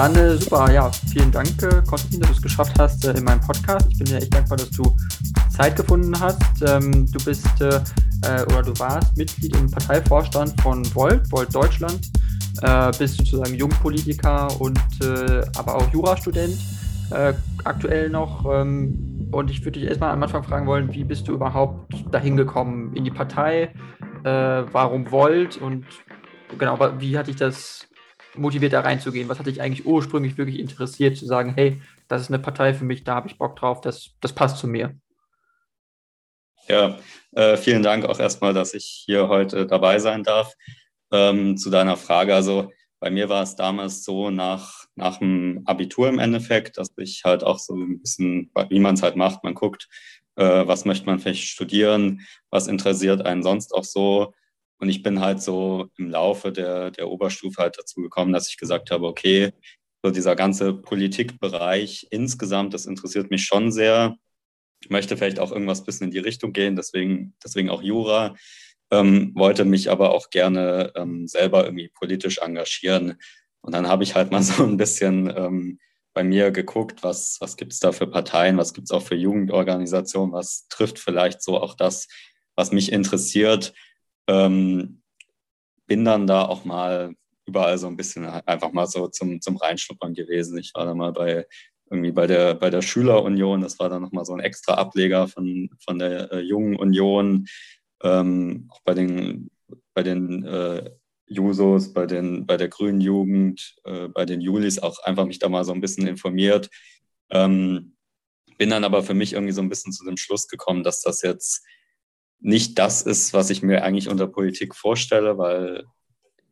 Dann äh, super, ja, vielen Dank, äh, Konstantin, dass du es geschafft hast äh, in meinem Podcast. Ich bin dir echt dankbar, dass du Zeit gefunden hast. Ähm, du bist äh, äh, oder du warst Mitglied im Parteivorstand von Volt, Volt Deutschland, äh, bist sozusagen Jungpolitiker und aber auch Jurastudent aktuell noch. Ähm, und ich würde dich erstmal am Anfang fragen wollen, wie bist du überhaupt dahin gekommen in die Partei? warum Volt und genau, wie hat dich das motiviert, da reinzugehen? Was hat dich eigentlich ursprünglich wirklich interessiert, zu sagen, hey, das ist eine Partei für mich, da habe ich Bock drauf, das, das passt zu mir? Ja, äh, vielen Dank auch erstmal, dass ich hier heute dabei sein darf. Ähm, zu deiner Frage, also bei mir war es damals so nach, nach dem Abitur im Endeffekt, dass ich halt auch so ein bisschen, wie man es halt macht, man guckt, äh, was möchte man vielleicht studieren, was interessiert einen sonst auch so und ich bin halt so im Laufe der, der Oberstufe halt dazu gekommen, dass ich gesagt habe, okay, so dieser ganze Politikbereich insgesamt, das interessiert mich schon sehr. Ich möchte vielleicht auch irgendwas bisschen in die Richtung gehen, deswegen, deswegen auch Jura, ähm, wollte mich aber auch gerne ähm, selber irgendwie politisch engagieren. Und dann habe ich halt mal so ein bisschen ähm, bei mir geguckt, was, was gibt es da für Parteien, was gibt es auch für Jugendorganisationen, was trifft vielleicht so auch das, was mich interessiert. Ähm, bin dann da auch mal überall so ein bisschen einfach mal so zum, zum Reinschnuppern gewesen. Ich war da mal bei irgendwie bei der, bei der Schülerunion, das war dann nochmal so ein extra Ableger von, von der äh, Jungen Union, ähm, auch bei den, bei den äh, Jusos, bei, den, bei der Grünen Jugend, äh, bei den Julis auch einfach mich da mal so ein bisschen informiert. Ähm, bin dann aber für mich irgendwie so ein bisschen zu dem Schluss gekommen, dass das jetzt nicht das ist, was ich mir eigentlich unter Politik vorstelle, weil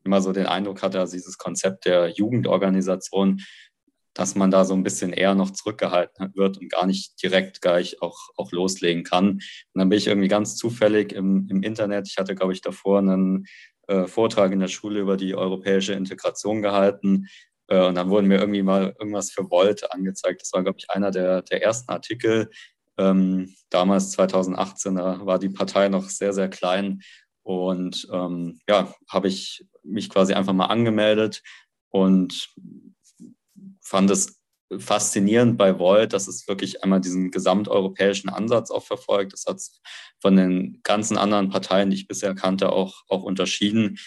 immer so den Eindruck hatte, also dieses Konzept der Jugendorganisation, dass man da so ein bisschen eher noch zurückgehalten wird und gar nicht direkt gleich auch, auch loslegen kann. Und dann bin ich irgendwie ganz zufällig im, im Internet, ich hatte, glaube ich, davor einen äh, Vortrag in der Schule über die europäische Integration gehalten. Äh, und dann wurden mir irgendwie mal irgendwas für Volt angezeigt. Das war, glaube ich, einer der, der ersten Artikel, ähm, damals 2018 da war die Partei noch sehr, sehr klein. Und ähm, ja, habe ich mich quasi einfach mal angemeldet und fand es faszinierend bei Volt, dass es wirklich einmal diesen gesamteuropäischen Ansatz auch verfolgt. Das hat es von den ganzen anderen Parteien, die ich bisher kannte, auch, auch unterschieden.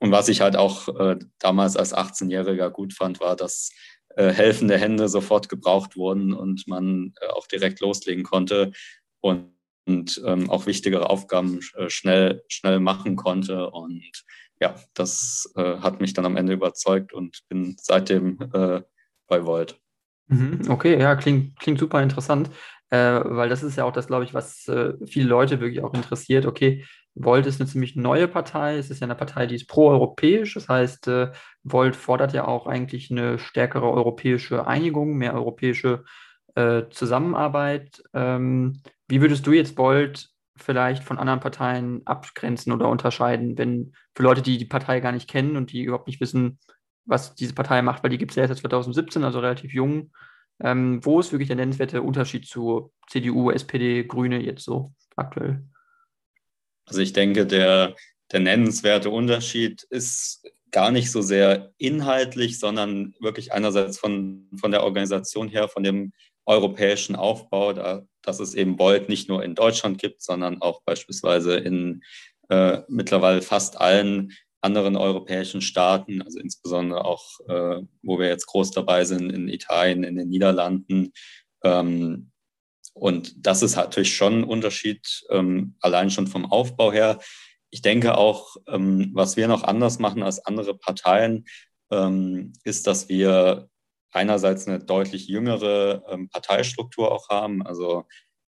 Und was ich halt auch äh, damals als 18-Jähriger gut fand, war, dass äh, helfende Hände sofort gebraucht wurden und man äh, auch direkt loslegen konnte und, und ähm, auch wichtigere Aufgaben äh, schnell, schnell machen konnte. Und ja, das äh, hat mich dann am Ende überzeugt und bin seitdem äh, bei Volt. Mhm, okay, ja, klingt, klingt super interessant, äh, weil das ist ja auch das, glaube ich, was viele Leute wirklich auch interessiert. Okay, Volt ist eine ziemlich neue Partei. Es ist ja eine Partei, die ist pro-europäisch. Das heißt, äh, Volt fordert ja auch eigentlich eine stärkere europäische Einigung, mehr europäische äh, Zusammenarbeit. Ähm, wie würdest du jetzt Volt vielleicht von anderen Parteien abgrenzen oder unterscheiden, wenn für Leute, die die Partei gar nicht kennen und die überhaupt nicht wissen, was diese Partei macht, weil die gibt es ja erst seit 2017, also relativ jung. Ähm, wo ist wirklich der nennenswerte Unterschied zu CDU, SPD, Grüne jetzt so aktuell? Also ich denke, der, der nennenswerte Unterschied ist gar nicht so sehr inhaltlich, sondern wirklich einerseits von, von der Organisation her, von dem europäischen Aufbau, da, dass es eben Volt nicht nur in Deutschland gibt, sondern auch beispielsweise in äh, mittlerweile fast allen anderen europäischen Staaten, also insbesondere auch, äh, wo wir jetzt groß dabei sind, in Italien, in den Niederlanden. Ähm, und das ist natürlich schon ein Unterschied, ähm, allein schon vom Aufbau her. Ich denke auch, ähm, was wir noch anders machen als andere Parteien, ähm, ist, dass wir einerseits eine deutlich jüngere ähm, Parteistruktur auch haben. Also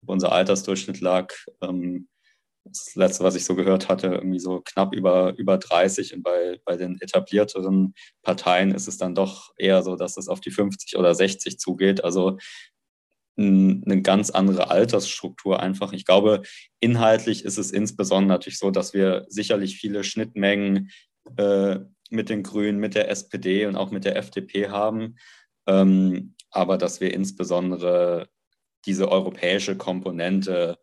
unser Altersdurchschnitt lag, ähm, das letzte, was ich so gehört hatte, irgendwie so knapp über, über 30. Und bei, bei den etablierteren Parteien ist es dann doch eher so, dass es auf die 50 oder 60 zugeht. Also eine ganz andere Altersstruktur einfach. Ich glaube, inhaltlich ist es insbesondere natürlich so, dass wir sicherlich viele Schnittmengen äh, mit den Grünen, mit der SPD und auch mit der FDP haben, ähm, aber dass wir insbesondere diese europäische Komponente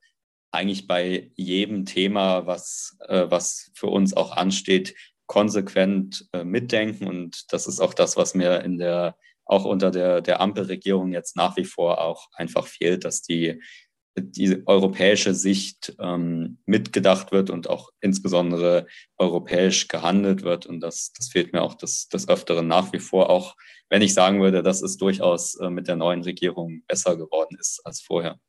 eigentlich bei jedem Thema, was, äh, was für uns auch ansteht, konsequent äh, mitdenken. Und das ist auch das, was mir in der, auch unter der, der Ampelregierung jetzt nach wie vor auch einfach fehlt, dass die, die europäische Sicht ähm, mitgedacht wird und auch insbesondere europäisch gehandelt wird. Und das, das fehlt mir auch des, des Öfteren nach wie vor, auch wenn ich sagen würde, dass es durchaus äh, mit der neuen Regierung besser geworden ist als vorher.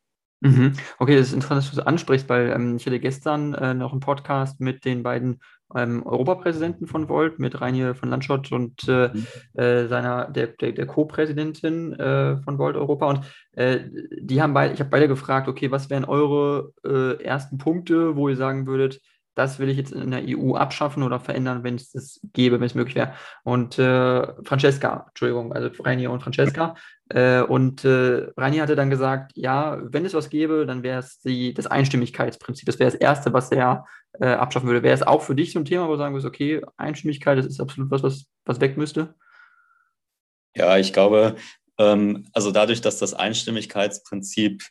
Mhm. Okay, das ist interessant, dass du das ansprichst, weil ähm, ich hatte gestern äh, noch einen Podcast mit den beiden ähm, Europapräsidenten von Volt, mit Rainier von Landschott und äh, mhm. äh, seiner, der, der, der Co-Präsidentin äh, von Volt Europa. Und äh, die haben beide, ich habe beide gefragt, okay, was wären eure äh, ersten Punkte, wo ihr sagen würdet, das will ich jetzt in der EU abschaffen oder verändern, wenn es das gäbe, wenn es möglich wäre. Und äh, Francesca, Entschuldigung, also Rainier und Francesca. Äh, und äh, Rainier hatte dann gesagt, ja, wenn es was gäbe, dann wäre es das Einstimmigkeitsprinzip. Das wäre das Erste, was er äh, abschaffen würde. Wäre es auch für dich so ein Thema, wo du sagen würdest, okay, Einstimmigkeit, das ist absolut was, was, was weg müsste? Ja, ich glaube, ähm, also dadurch, dass das Einstimmigkeitsprinzip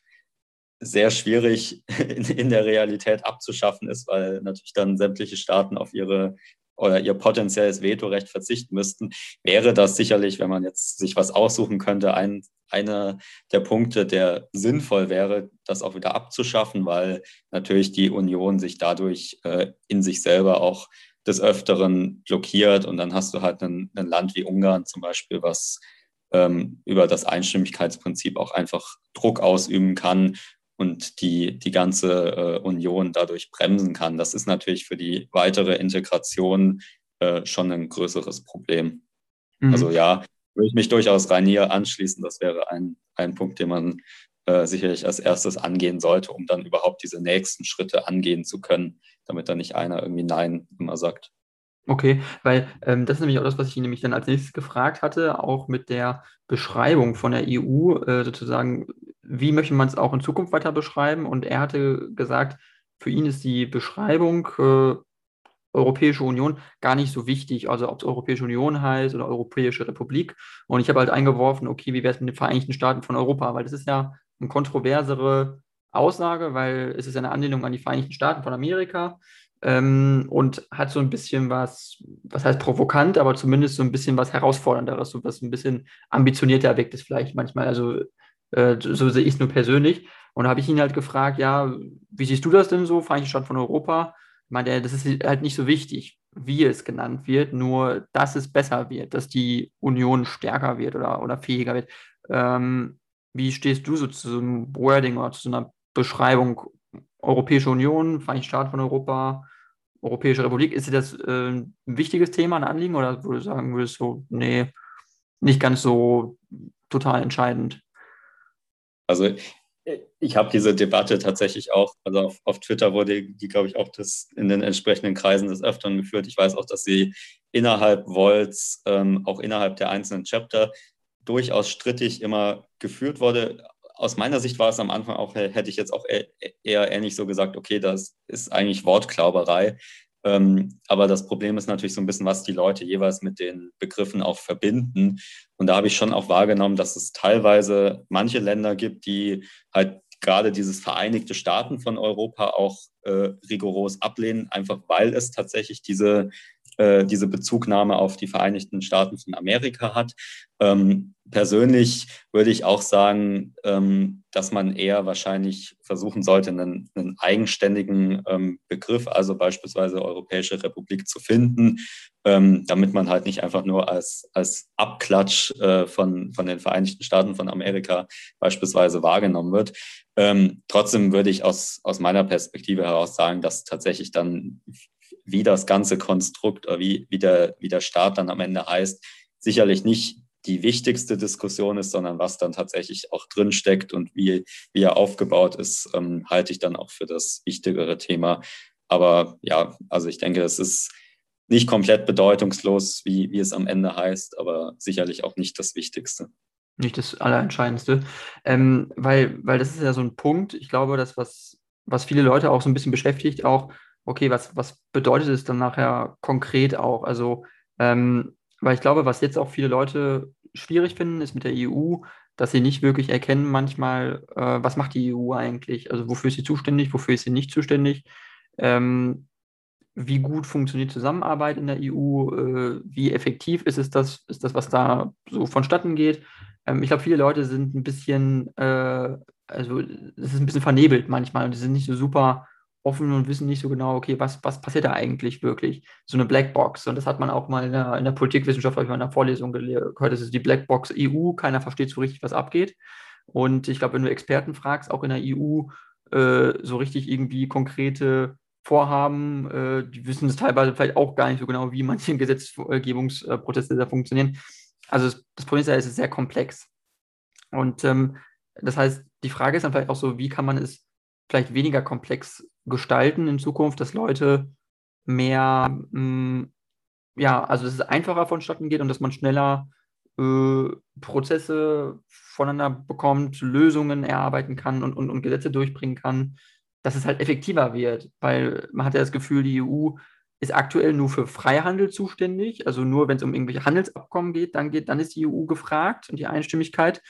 sehr schwierig in, in, der Realität abzuschaffen ist, weil natürlich dann sämtliche Staaten auf ihre oder ihr potenzielles Vetorecht verzichten müssten, wäre das sicherlich, wenn man jetzt sich was aussuchen könnte, ein, einer der Punkte, der sinnvoll wäre, das auch wieder abzuschaffen, weil natürlich die Union sich dadurch äh, in sich selber auch des Öfteren blockiert und dann hast du halt ein, ein Land wie Ungarn zum Beispiel, was ähm, über das Einstimmigkeitsprinzip auch einfach Druck ausüben kann und die, die ganze äh, Union dadurch bremsen kann. Das ist natürlich für die weitere Integration äh, schon ein größeres Problem. Mhm. Also ja, würde ich mich durchaus Rainier anschließen. Das wäre ein, ein Punkt, den man äh, sicherlich als erstes angehen sollte, um dann überhaupt diese nächsten Schritte angehen zu können, damit dann nicht einer irgendwie Nein immer sagt. Okay, weil ähm, das ist nämlich auch das, was ich nämlich dann als nächstes gefragt hatte, auch mit der Beschreibung von der EU, äh, sozusagen, wie möchte man es auch in Zukunft weiter beschreiben? Und er hatte gesagt, für ihn ist die Beschreibung äh, Europäische Union gar nicht so wichtig, also ob es Europäische Union heißt oder Europäische Republik. Und ich habe halt eingeworfen, okay, wie wäre es mit den Vereinigten Staaten von Europa? Weil das ist ja eine kontroversere Aussage, weil es ist eine Anlehnung an die Vereinigten Staaten von Amerika ähm, und hat so ein bisschen was, was heißt provokant, aber zumindest so ein bisschen was Herausfordernderes, so was ein bisschen ambitionierter wirkt es vielleicht manchmal. Also äh, so sehe ich es nur persönlich. Und da habe ich ihn halt gefragt, ja, wie siehst du das denn so, Vereinigte Staaten von Europa? Ich meine, das ist halt nicht so wichtig, wie es genannt wird, nur dass es besser wird, dass die Union stärker wird oder, oder fähiger wird. Ähm, wie stehst du so zu so einem Wording oder zu so einer Beschreibung Europäische Union, Vereinigte Staaten von Europa, Europäische Republik? Ist dir das äh, ein wichtiges Thema, ein Anliegen oder würde du sagen würdest so, nee, nicht ganz so total entscheidend? Also ich habe diese Debatte tatsächlich auch, also auf, auf Twitter wurde die, glaube ich, auch das in den entsprechenden Kreisen des Öfteren geführt. Ich weiß auch, dass sie innerhalb Volts, ähm, auch innerhalb der einzelnen Chapter, durchaus strittig immer geführt wurde. Aus meiner Sicht war es am Anfang auch, hätte ich jetzt auch eher, eher ähnlich so gesagt, okay, das ist eigentlich Wortklauberei. Ähm, aber das Problem ist natürlich so ein bisschen, was die Leute jeweils mit den Begriffen auch verbinden. Und da habe ich schon auch wahrgenommen, dass es teilweise manche Länder gibt, die halt gerade dieses Vereinigte Staaten von Europa auch äh, rigoros ablehnen, einfach weil es tatsächlich diese äh, diese Bezugnahme auf die Vereinigten Staaten von Amerika hat. Ähm, persönlich würde ich auch sagen, ähm, dass man eher wahrscheinlich versuchen sollte, einen, einen eigenständigen ähm, Begriff, also beispielsweise Europäische Republik, zu finden, ähm, damit man halt nicht einfach nur als, als Abklatsch äh, von, von den Vereinigten Staaten von Amerika beispielsweise wahrgenommen wird. Ähm, trotzdem würde ich aus, aus meiner Perspektive heraus sagen, dass tatsächlich dann wie das ganze Konstrukt oder wie, wie, der, wie der Staat dann am Ende heißt, sicherlich nicht die wichtigste Diskussion ist, sondern was dann tatsächlich auch drinsteckt und wie, wie er aufgebaut ist, ähm, halte ich dann auch für das wichtigere Thema. Aber ja, also ich denke, es ist nicht komplett bedeutungslos, wie, wie es am Ende heißt, aber sicherlich auch nicht das Wichtigste. Nicht das Allerentscheidendste. Ähm, weil, weil das ist ja so ein Punkt, ich glaube, das, was, was viele Leute auch so ein bisschen beschäftigt, auch okay, was, was bedeutet es dann nachher konkret auch? Also, ähm, weil ich glaube, was jetzt auch viele Leute schwierig finden, ist mit der EU, dass sie nicht wirklich erkennen manchmal, äh, was macht die EU eigentlich? Also wofür ist sie zuständig, wofür ist sie nicht zuständig? Ähm, wie gut funktioniert Zusammenarbeit in der EU, äh, wie effektiv ist es das, ist das, was da so vonstatten geht. Ähm, ich glaube, viele Leute sind ein bisschen, äh, also es ist ein bisschen vernebelt manchmal und sie sind nicht so super offen und wissen nicht so genau, okay, was, was passiert da eigentlich wirklich? So eine Blackbox. Und das hat man auch mal in der, in der Politikwissenschaft, habe ich mal in der Vorlesung gehört, das ist die Blackbox EU, keiner versteht so richtig, was abgeht. Und ich glaube, wenn du Experten fragst, auch in der EU, äh, so richtig irgendwie konkrete Vorhaben, äh, die wissen es teilweise vielleicht auch gar nicht so genau, wie manche Gesetzgebungsprozesse da funktionieren. Also das, das Problem ist ja, es ist sehr komplex. Und ähm, das heißt, die Frage ist dann vielleicht auch so, wie kann man es vielleicht weniger komplex gestalten in Zukunft, dass Leute mehr, mh, mm, ja, also dass es einfacher vonstatten geht und dass man schneller äh, Prozesse voneinander bekommt, Lösungen erarbeiten kann und, und, und Gesetze durchbringen kann, dass es halt effektiver wird, weil man hat ja das Gefühl, die EU ist aktuell nur für Freihandel zuständig, also nur wenn es um irgendwelche Handelsabkommen geht, dann geht, dann ist die EU gefragt und die Einstimmigkeit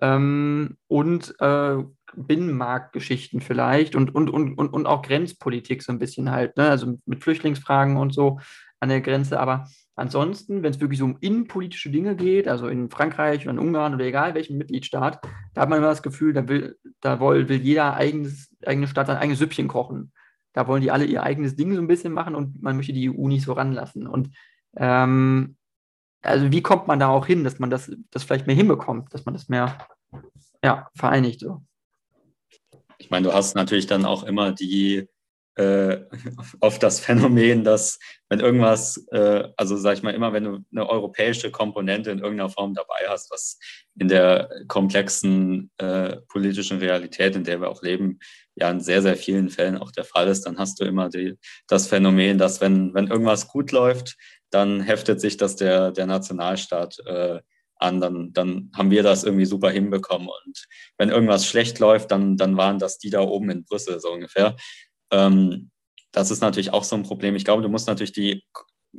ähm, und äh, Binnenmarktgeschichten vielleicht und, und, und, und, und auch Grenzpolitik so ein bisschen halt, ne? also mit Flüchtlingsfragen und so an der Grenze. Aber ansonsten, wenn es wirklich so um innenpolitische Dinge geht, also in Frankreich oder in Ungarn oder egal welchem Mitgliedstaat, da hat man immer das Gefühl, da will, da will, will jeder eigenes, eigene Stadt sein eigenes Süppchen kochen. Da wollen die alle ihr eigenes Ding so ein bisschen machen und man möchte die EU nicht so ranlassen. Und ähm, also wie kommt man da auch hin, dass man das, das vielleicht mehr hinbekommt, dass man das mehr ja, vereinigt? So. Ich meine, du hast natürlich dann auch immer die äh, oft das Phänomen, dass wenn irgendwas, äh, also sag ich mal, immer wenn du eine europäische Komponente in irgendeiner Form dabei hast, was in der komplexen äh, politischen Realität, in der wir auch leben, ja in sehr, sehr vielen Fällen auch der Fall ist, dann hast du immer die, das Phänomen, dass wenn, wenn irgendwas gut läuft, dann heftet sich das der, der Nationalstaat äh, an, dann, dann haben wir das irgendwie super hinbekommen. Und wenn irgendwas schlecht läuft, dann, dann waren das die da oben in Brüssel so ungefähr. Ähm, das ist natürlich auch so ein Problem. Ich glaube, du musst natürlich die,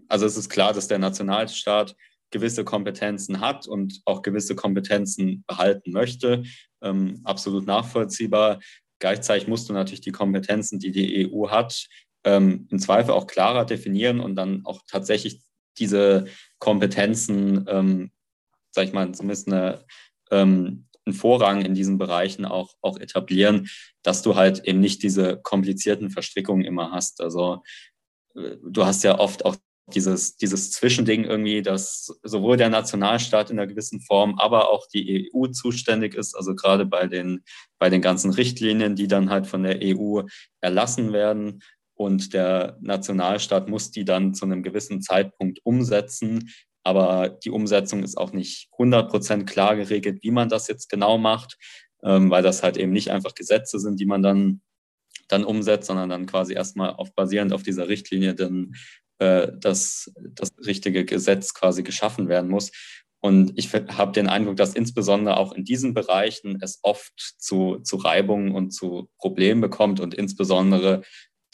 also es ist klar, dass der Nationalstaat gewisse Kompetenzen hat und auch gewisse Kompetenzen behalten möchte. Ähm, absolut nachvollziehbar. Gleichzeitig musst du natürlich die Kompetenzen, die die EU hat, ähm, im Zweifel auch klarer definieren und dann auch tatsächlich diese Kompetenzen, ähm, sag ich mal, zumindest eine, ähm, einen Vorrang in diesen Bereichen auch, auch etablieren, dass du halt eben nicht diese komplizierten Verstrickungen immer hast. Also äh, du hast ja oft auch dieses, dieses Zwischending irgendwie, dass sowohl der Nationalstaat in einer gewissen Form, aber auch die EU zuständig ist, also gerade bei den, bei den ganzen Richtlinien, die dann halt von der EU erlassen werden. Und der Nationalstaat muss die dann zu einem gewissen Zeitpunkt umsetzen. Aber die Umsetzung ist auch nicht 100 Prozent klar geregelt, wie man das jetzt genau macht, ähm, weil das halt eben nicht einfach Gesetze sind, die man dann, dann umsetzt, sondern dann quasi erstmal auf, basierend auf dieser Richtlinie dann äh, das, das richtige Gesetz quasi geschaffen werden muss. Und ich habe den Eindruck, dass insbesondere auch in diesen Bereichen es oft zu, zu Reibungen und zu Problemen bekommt und insbesondere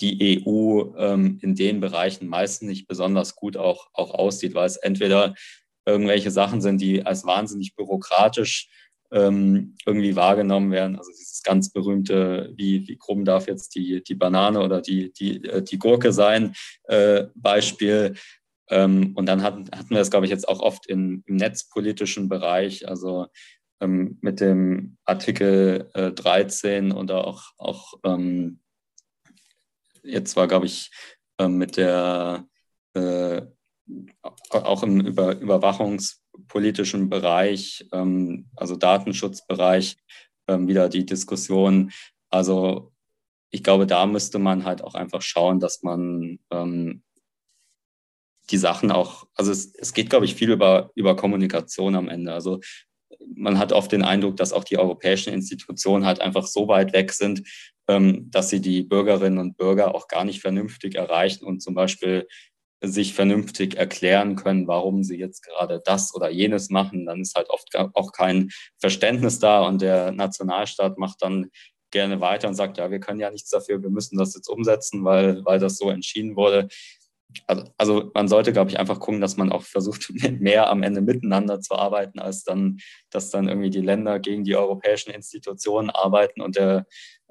die EU ähm, in den Bereichen meistens nicht besonders gut auch, auch aussieht, weil es entweder irgendwelche Sachen sind, die als wahnsinnig bürokratisch ähm, irgendwie wahrgenommen werden. Also dieses ganz berühmte, wie, wie krumm darf jetzt die, die Banane oder die, die, äh, die Gurke sein, äh, Beispiel. Ähm, und dann hatten, hatten wir das, glaube ich, jetzt auch oft in, im netzpolitischen Bereich, also ähm, mit dem Artikel äh, 13 oder auch, auch ähm, jetzt war, glaube ich, ähm, mit der äh, auch im Über überwachungspolitischen Bereich, ähm, also Datenschutzbereich, ähm, wieder die Diskussion. Also ich glaube, da müsste man halt auch einfach schauen, dass man ähm, die Sachen auch, also es, es geht, glaube ich, viel über, über Kommunikation am Ende. Also man hat oft den Eindruck, dass auch die europäischen Institutionen halt einfach so weit weg sind, dass sie die Bürgerinnen und Bürger auch gar nicht vernünftig erreichen und zum Beispiel sich vernünftig erklären können, warum sie jetzt gerade das oder jenes machen, dann ist halt oft auch kein Verständnis da und der Nationalstaat macht dann gerne weiter und sagt, ja, wir können ja nichts dafür, wir müssen das jetzt umsetzen, weil, weil das so entschieden wurde. Also, also man sollte, glaube ich, einfach gucken, dass man auch versucht, mehr am Ende miteinander zu arbeiten, als dann, dass dann irgendwie die Länder gegen die europäischen Institutionen arbeiten und der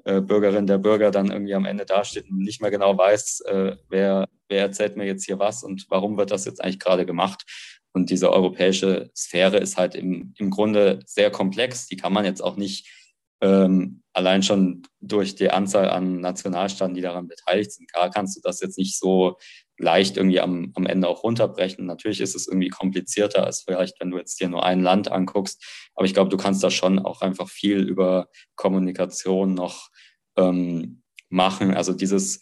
äh, Bürgerin, der Bürger dann irgendwie am Ende dasteht und nicht mehr genau weiß, äh, wer, wer erzählt mir jetzt hier was und warum wird das jetzt eigentlich gerade gemacht. Und diese europäische Sphäre ist halt im, im Grunde sehr komplex. Die kann man jetzt auch nicht ähm, allein schon durch die Anzahl an Nationalstaaten, die daran beteiligt sind, klar kannst du das jetzt nicht so leicht irgendwie am, am Ende auch runterbrechen. Natürlich ist es irgendwie komplizierter als vielleicht, wenn du jetzt dir nur ein Land anguckst. Aber ich glaube, du kannst da schon auch einfach viel über Kommunikation noch ähm, machen. Also dieses,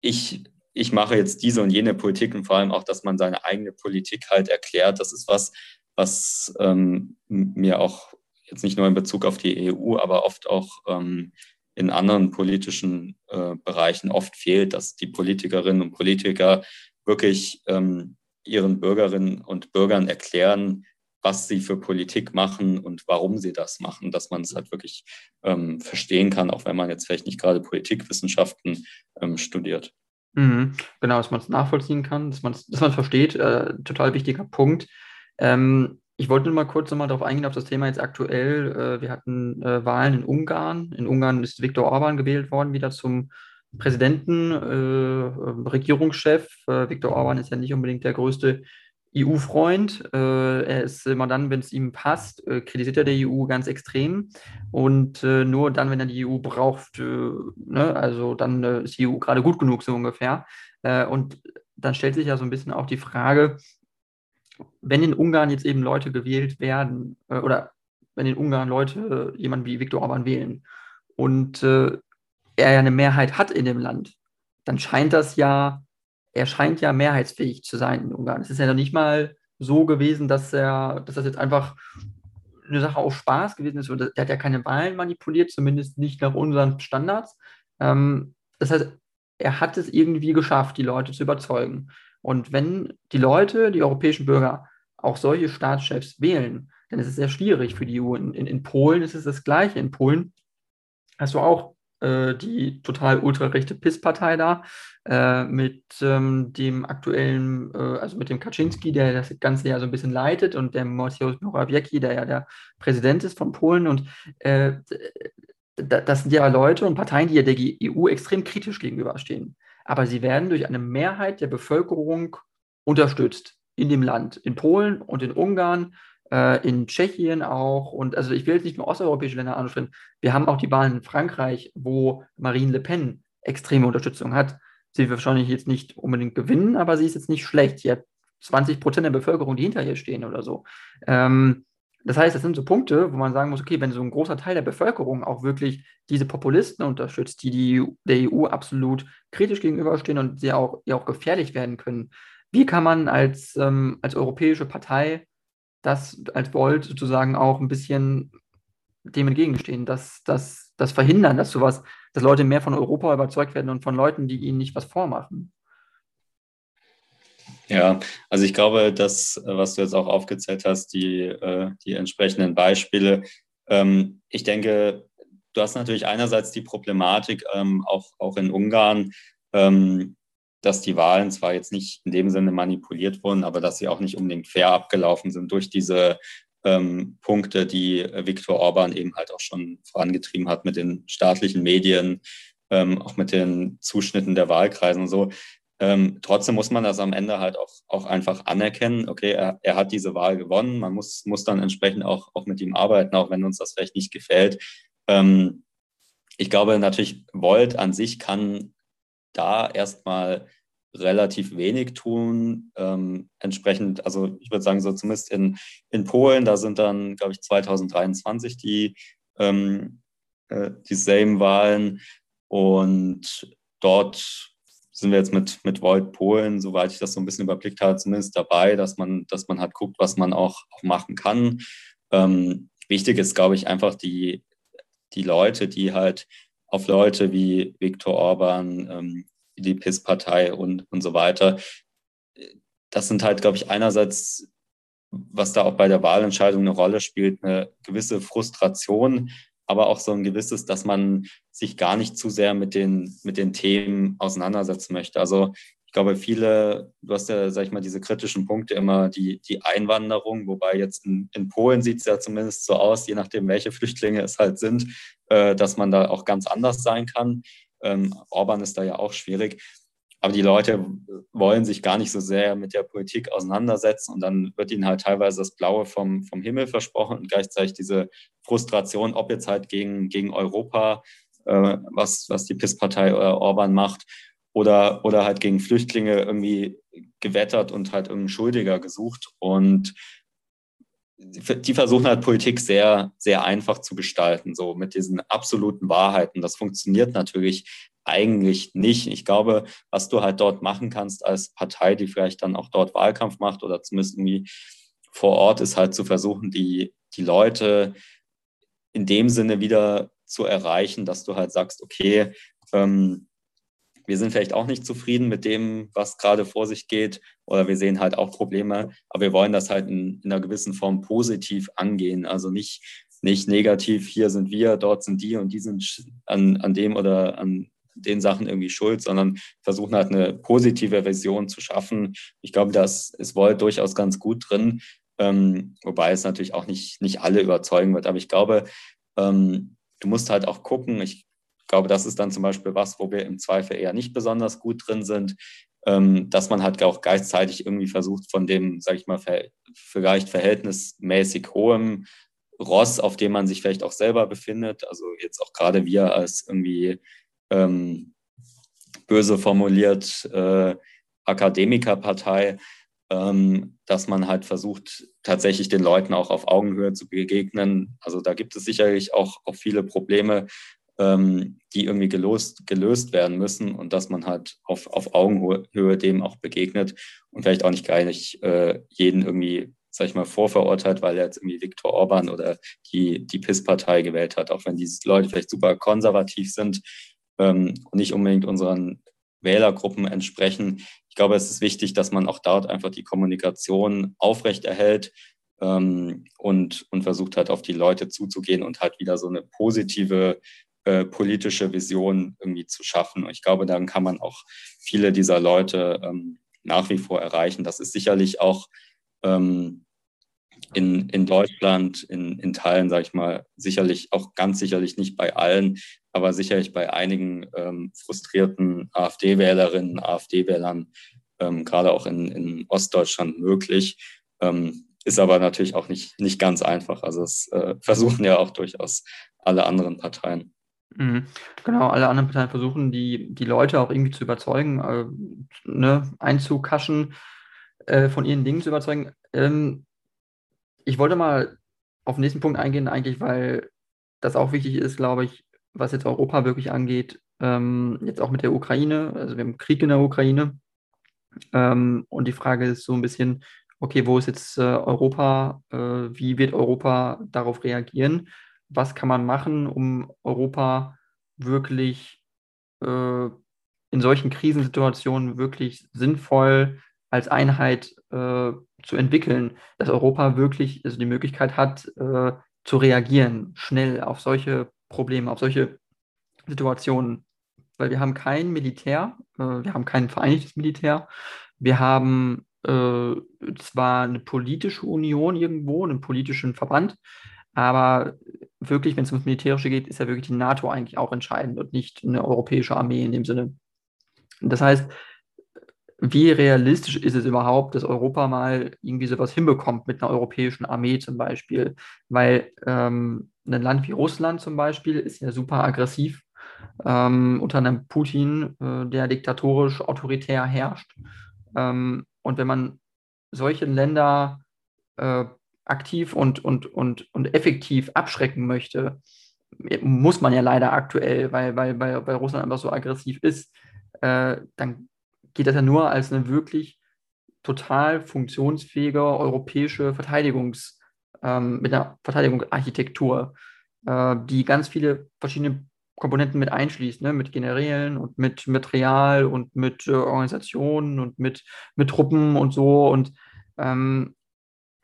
ich, ich mache jetzt diese und jene Politik und vor allem auch, dass man seine eigene Politik halt erklärt. Das ist was, was ähm, mir auch jetzt nicht nur in Bezug auf die EU, aber oft auch ähm, in anderen politischen äh, Bereichen oft fehlt, dass die Politikerinnen und Politiker wirklich ähm, ihren Bürgerinnen und Bürgern erklären, was sie für Politik machen und warum sie das machen, dass man es halt wirklich ähm, verstehen kann, auch wenn man jetzt vielleicht nicht gerade Politikwissenschaften ähm, studiert. Mhm, genau, dass man es nachvollziehen kann, dass man es versteht, äh, total wichtiger Punkt. Ähm, ich wollte nur mal kurz nochmal darauf eingehen, auf das Thema jetzt aktuell. Äh, wir hatten äh, Wahlen in Ungarn. In Ungarn ist Viktor Orban gewählt worden, wieder zum Präsidenten, äh, Regierungschef. Viktor Orban ist ja nicht unbedingt der größte EU-Freund. Er ist immer dann, wenn es ihm passt, kritisiert er die EU ganz extrem. Und nur dann, wenn er die EU braucht, ne, also dann ist die EU gerade gut genug, so ungefähr. und dann stellt sich ja so ein bisschen auch die Frage, wenn in Ungarn jetzt eben Leute gewählt werden, äh, oder wenn in Ungarn Leute äh, jemanden wie Viktor Orban wählen und äh, er ja eine Mehrheit hat in dem Land, dann scheint das ja, er scheint ja mehrheitsfähig zu sein in Ungarn. Es ist ja noch nicht mal so gewesen, dass er, dass das jetzt einfach eine Sache aus Spaß gewesen ist. Der hat ja keine Wahlen manipuliert, zumindest nicht nach unseren Standards. Ähm, das heißt, er hat es irgendwie geschafft, die Leute zu überzeugen. Und wenn die Leute, die europäischen Bürger, auch solche Staatschefs wählen, dann ist es sehr schwierig für die EU. In, in, in Polen ist es das Gleiche. In Polen hast du auch äh, die total ultrarechte PIS-Partei da äh, mit ähm, dem aktuellen, äh, also mit dem Kaczynski, der das Ganze ja so ein bisschen leitet und der Mateusz Morawiecki, der ja der Präsident ist von Polen. Und äh, das sind ja Leute und Parteien, die ja der EU extrem kritisch gegenüberstehen aber sie werden durch eine Mehrheit der Bevölkerung unterstützt in dem Land, in Polen und in Ungarn, äh, in Tschechien auch. Und also ich will jetzt nicht nur osteuropäische Länder ansprechen, wir haben auch die Wahlen in Frankreich, wo Marine Le Pen extreme Unterstützung hat. Sie wird wahrscheinlich jetzt nicht unbedingt gewinnen, aber sie ist jetzt nicht schlecht. Sie hat 20 Prozent der Bevölkerung, die hinter ihr stehen oder so. Ähm, das heißt, das sind so Punkte, wo man sagen muss, okay, wenn so ein großer Teil der Bevölkerung auch wirklich diese Populisten unterstützt, die, die der EU absolut kritisch gegenüberstehen und sie auch, die auch gefährlich werden können, wie kann man als, ähm, als europäische Partei das als Volt sozusagen auch ein bisschen dem entgegenstehen, dass das, verhindern, dass sowas, dass Leute mehr von Europa überzeugt werden und von Leuten, die ihnen nicht was vormachen? Ja, also ich glaube, das, was du jetzt auch aufgezählt hast, die, äh, die entsprechenden Beispiele, ähm, ich denke, du hast natürlich einerseits die Problematik, ähm, auch, auch in Ungarn, ähm, dass die Wahlen zwar jetzt nicht in dem Sinne manipuliert wurden, aber dass sie auch nicht unbedingt fair abgelaufen sind durch diese ähm, Punkte, die Viktor Orban eben halt auch schon vorangetrieben hat mit den staatlichen Medien, ähm, auch mit den Zuschnitten der Wahlkreisen und so. Ähm, trotzdem muss man das am Ende halt auch, auch einfach anerkennen. Okay, er, er hat diese Wahl gewonnen. Man muss, muss dann entsprechend auch, auch mit ihm arbeiten, auch wenn uns das vielleicht nicht gefällt. Ähm, ich glaube natürlich, Volt an sich kann da erstmal relativ wenig tun. Ähm, entsprechend, also ich würde sagen, so zumindest in, in Polen, da sind dann, glaube ich, 2023 die, ähm, äh, die Sejm-Wahlen und dort sind wir jetzt mit, mit Void Polen, soweit ich das so ein bisschen überblickt habe, zumindest dabei, dass man, dass man halt guckt, was man auch, auch machen kann. Ähm, wichtig ist, glaube ich, einfach die, die Leute, die halt auf Leute wie Viktor Orban, ähm, die PIS-Partei und, und so weiter, das sind halt, glaube ich, einerseits, was da auch bei der Wahlentscheidung eine Rolle spielt, eine gewisse Frustration aber auch so ein gewisses, dass man sich gar nicht zu sehr mit den, mit den Themen auseinandersetzen möchte. Also ich glaube, viele, du hast ja, sag ich mal, diese kritischen Punkte immer, die, die Einwanderung, wobei jetzt in, in Polen sieht es ja zumindest so aus, je nachdem, welche Flüchtlinge es halt sind, äh, dass man da auch ganz anders sein kann. Ähm, Orban ist da ja auch schwierig. Aber die Leute wollen sich gar nicht so sehr mit der Politik auseinandersetzen und dann wird ihnen halt teilweise das Blaue vom, vom Himmel versprochen und gleichzeitig diese Frustration, ob jetzt halt gegen, gegen Europa, äh, was, was die PIS-Partei oder Orban macht, oder, oder halt gegen Flüchtlinge irgendwie gewettert und halt irgendeinen Schuldiger gesucht. Und die versuchen halt Politik sehr, sehr einfach zu gestalten, so mit diesen absoluten Wahrheiten. Das funktioniert natürlich eigentlich nicht. Ich glaube, was du halt dort machen kannst als Partei, die vielleicht dann auch dort Wahlkampf macht oder zumindest irgendwie vor Ort, ist halt zu versuchen, die, die Leute in dem Sinne wieder zu erreichen, dass du halt sagst, okay, ähm, wir sind vielleicht auch nicht zufrieden mit dem, was gerade vor sich geht, oder wir sehen halt auch Probleme, aber wir wollen das halt in, in einer gewissen Form positiv angehen. Also nicht, nicht negativ, hier sind wir, dort sind die und die sind an, an dem oder an den Sachen irgendwie schuld, sondern versuchen halt eine positive Version zu schaffen. Ich glaube, das ist Volt durchaus ganz gut drin, ähm, wobei es natürlich auch nicht, nicht alle überzeugen wird. Aber ich glaube, ähm, du musst halt auch gucken, ich ich glaube, das ist dann zum Beispiel was, wo wir im Zweifel eher nicht besonders gut drin sind, ähm, dass man halt auch gleichzeitig irgendwie versucht, von dem, sage ich mal, vielleicht verhältnismäßig hohem Ross, auf dem man sich vielleicht auch selber befindet, also jetzt auch gerade wir als irgendwie ähm, böse formuliert äh, Akademikerpartei, ähm, dass man halt versucht, tatsächlich den Leuten auch auf Augenhöhe zu begegnen. Also da gibt es sicherlich auch, auch viele Probleme, ähm, die irgendwie gelöst, gelöst werden müssen und dass man halt auf, auf Augenhöhe dem auch begegnet und vielleicht auch nicht gar nicht äh, jeden irgendwie, sag ich mal, vorverurteilt, weil er jetzt irgendwie Viktor Orban oder die, die PIS-Partei gewählt hat, auch wenn diese Leute vielleicht super konservativ sind ähm, und nicht unbedingt unseren Wählergruppen entsprechen. Ich glaube, es ist wichtig, dass man auch dort einfach die Kommunikation aufrechterhält ähm, und, und versucht halt auf die Leute zuzugehen und halt wieder so eine positive äh, politische Vision irgendwie zu schaffen. Und ich glaube, dann kann man auch viele dieser Leute ähm, nach wie vor erreichen. Das ist sicherlich auch ähm, in, in Deutschland, in, in Teilen, sage ich mal, sicherlich auch ganz sicherlich nicht bei allen, aber sicherlich bei einigen ähm, frustrierten AfD-Wählerinnen, AfD-Wählern, ähm, gerade auch in, in Ostdeutschland möglich. Ähm, ist aber natürlich auch nicht, nicht ganz einfach. Also es äh, versuchen ja auch durchaus alle anderen Parteien. Mhm. Genau, alle anderen Parteien versuchen, die, die Leute auch irgendwie zu überzeugen, äh, ne, einzukaschen, äh, von ihren Dingen zu überzeugen. Ähm, ich wollte mal auf den nächsten Punkt eingehen, eigentlich, weil das auch wichtig ist, glaube ich, was jetzt Europa wirklich angeht, ähm, jetzt auch mit der Ukraine. Also wir haben Krieg in der Ukraine. Ähm, und die Frage ist so ein bisschen, okay, wo ist jetzt äh, Europa? Äh, wie wird Europa darauf reagieren? Was kann man machen, um Europa wirklich äh, in solchen Krisensituationen wirklich sinnvoll als Einheit äh, zu entwickeln, dass Europa wirklich also die Möglichkeit hat, äh, zu reagieren, schnell auf solche Probleme, auf solche Situationen. Weil wir haben kein Militär, äh, wir haben kein vereinigtes Militär, wir haben äh, zwar eine politische Union irgendwo, einen politischen Verband, aber wirklich, wenn es ums Militärische geht, ist ja wirklich die NATO eigentlich auch entscheidend und nicht eine europäische Armee in dem Sinne. Das heißt, wie realistisch ist es überhaupt, dass Europa mal irgendwie sowas hinbekommt mit einer europäischen Armee zum Beispiel? Weil ähm, ein Land wie Russland zum Beispiel ist ja super aggressiv ähm, unter einem Putin, äh, der diktatorisch autoritär herrscht. Ähm, und wenn man solche Länder äh, aktiv und, und, und, und effektiv abschrecken möchte, muss man ja leider aktuell, weil, weil, weil, weil Russland einfach so aggressiv ist, äh, dann geht das ja nur als eine wirklich total funktionsfähige europäische Verteidigungs, ähm, mit einer Verteidigungsarchitektur, äh, die ganz viele verschiedene Komponenten mit einschließt, ne? mit Generälen und mit Material und mit äh, Organisationen und mit, mit Truppen und so. Und ähm,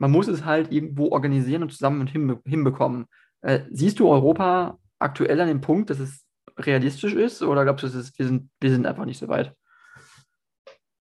man muss es halt irgendwo organisieren und zusammen hinbe hinbekommen. Äh, siehst du Europa aktuell an dem Punkt, dass es realistisch ist oder glaubst du, ist, wir, sind, wir sind einfach nicht so weit?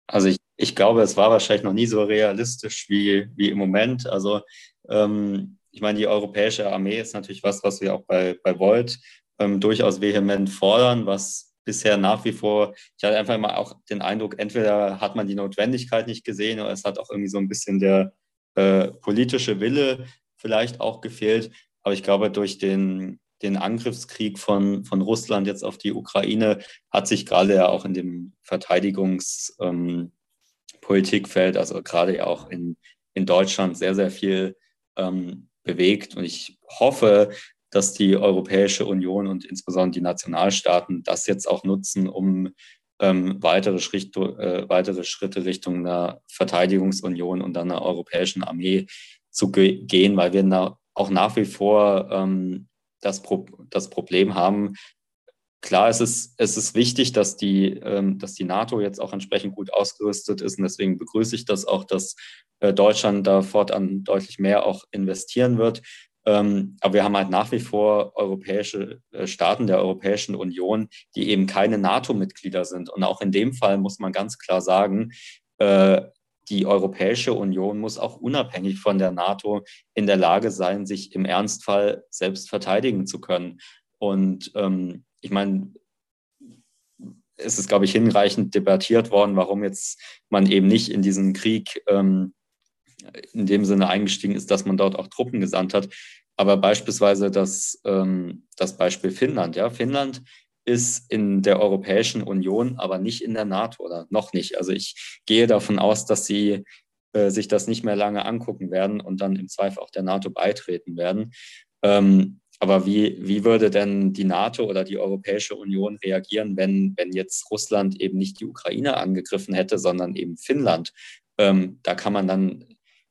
Also ich, ich glaube, es war wahrscheinlich noch nie so realistisch wie, wie im Moment. Also ähm, ich meine, die europäische Armee ist natürlich was, was wir auch bei, bei Volt ähm, durchaus vehement fordern, was bisher nach wie vor, ich hatte einfach immer auch den Eindruck, entweder hat man die Notwendigkeit nicht gesehen oder es hat auch irgendwie so ein bisschen der äh, politische Wille vielleicht auch gefehlt. Aber ich glaube, durch den, den Angriffskrieg von, von Russland jetzt auf die Ukraine hat sich gerade ja auch in dem Verteidigungspolitikfeld, ähm, also gerade ja auch in, in Deutschland, sehr, sehr viel ähm, bewegt. Und ich hoffe, dass die Europäische Union und insbesondere die Nationalstaaten das jetzt auch nutzen, um ähm, weitere, Schritt, äh, weitere Schritte Richtung einer Verteidigungsunion und einer europäischen Armee zu ge gehen, weil wir na auch nach wie vor ähm, das, Pro das Problem haben. Klar, es ist, es ist wichtig, dass die, ähm, dass die NATO jetzt auch entsprechend gut ausgerüstet ist und deswegen begrüße ich das auch, dass äh, Deutschland da fortan deutlich mehr auch investieren wird. Ähm, aber wir haben halt nach wie vor europäische äh, Staaten der Europäischen Union, die eben keine NATO-Mitglieder sind. Und auch in dem Fall muss man ganz klar sagen, äh, die Europäische Union muss auch unabhängig von der NATO in der Lage sein, sich im Ernstfall selbst verteidigen zu können. Und ähm, ich meine, es ist, glaube ich, hinreichend debattiert worden, warum jetzt man eben nicht in diesen Krieg ähm, in dem Sinne eingestiegen ist, dass man dort auch Truppen gesandt hat. Aber beispielsweise das, ähm, das Beispiel Finnland. Ja, Finnland ist in der Europäischen Union, aber nicht in der NATO oder noch nicht. Also ich gehe davon aus, dass sie äh, sich das nicht mehr lange angucken werden und dann im Zweifel auch der NATO beitreten werden. Ähm, aber wie, wie würde denn die NATO oder die Europäische Union reagieren, wenn, wenn jetzt Russland eben nicht die Ukraine angegriffen hätte, sondern eben Finnland? Ähm, da kann man dann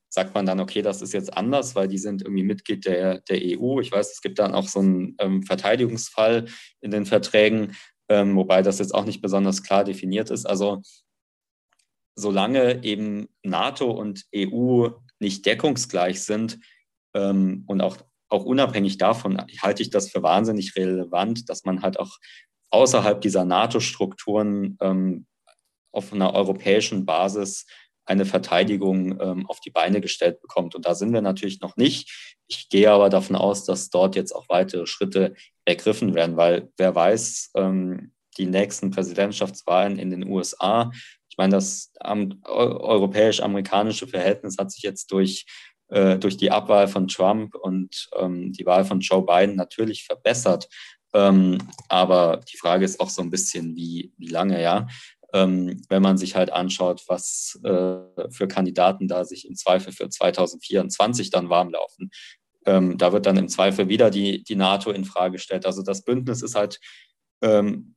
sagt man dann, okay, das ist jetzt anders, weil die sind irgendwie Mitglied der, der EU. Ich weiß, es gibt dann auch so einen ähm, Verteidigungsfall in den Verträgen, ähm, wobei das jetzt auch nicht besonders klar definiert ist. Also solange eben NATO und EU nicht deckungsgleich sind ähm, und auch, auch unabhängig davon halte ich das für wahnsinnig relevant, dass man halt auch außerhalb dieser NATO-Strukturen ähm, auf einer europäischen Basis eine Verteidigung ähm, auf die Beine gestellt bekommt. Und da sind wir natürlich noch nicht. Ich gehe aber davon aus, dass dort jetzt auch weitere Schritte ergriffen werden, weil wer weiß, ähm, die nächsten Präsidentschaftswahlen in den USA, ich meine, das europäisch-amerikanische Verhältnis hat sich jetzt durch, äh, durch die Abwahl von Trump und ähm, die Wahl von Joe Biden natürlich verbessert. Ähm, aber die Frage ist auch so ein bisschen, wie, wie lange, ja ähm, wenn man sich halt anschaut, was äh, für Kandidaten da sich im Zweifel für 2024 dann warm laufen. Ähm, da wird dann im Zweifel wieder die, die NATO in Frage gestellt. Also das Bündnis ist halt ähm,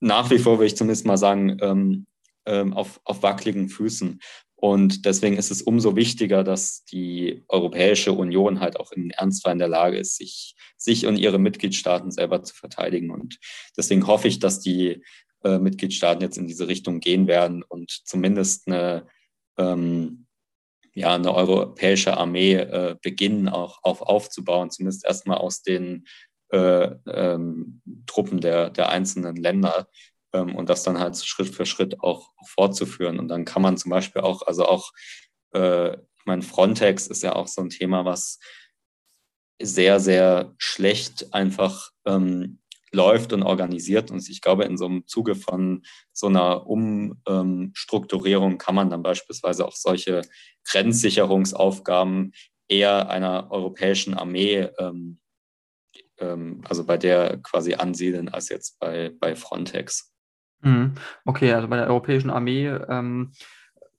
nach wie vor, würde ich zumindest mal sagen, ähm, ähm, auf, auf wackeligen Füßen. Und deswegen ist es umso wichtiger, dass die Europäische Union halt auch im Ernstfall in der Lage ist, sich, sich und ihre Mitgliedstaaten selber zu verteidigen. Und deswegen hoffe ich, dass die äh, Mitgliedstaaten jetzt in diese Richtung gehen werden und zumindest eine, ähm, ja, eine europäische Armee äh, beginnen auch auf aufzubauen, zumindest erstmal aus den äh, ähm, Truppen der, der einzelnen Länder ähm, und das dann halt Schritt für Schritt auch, auch, fortzuführen. Und dann kann man zum Beispiel auch, also auch, äh, ich meine, Frontex ist ja auch so ein Thema, was sehr, sehr schlecht einfach ähm, läuft und organisiert. Und ich glaube, in so einem Zuge von so einer Umstrukturierung kann man dann beispielsweise auch solche Grenzsicherungsaufgaben eher einer europäischen Armee, ähm, ähm, also bei der quasi ansiedeln, als jetzt bei, bei Frontex. Mhm. Okay, also bei der europäischen Armee. Ähm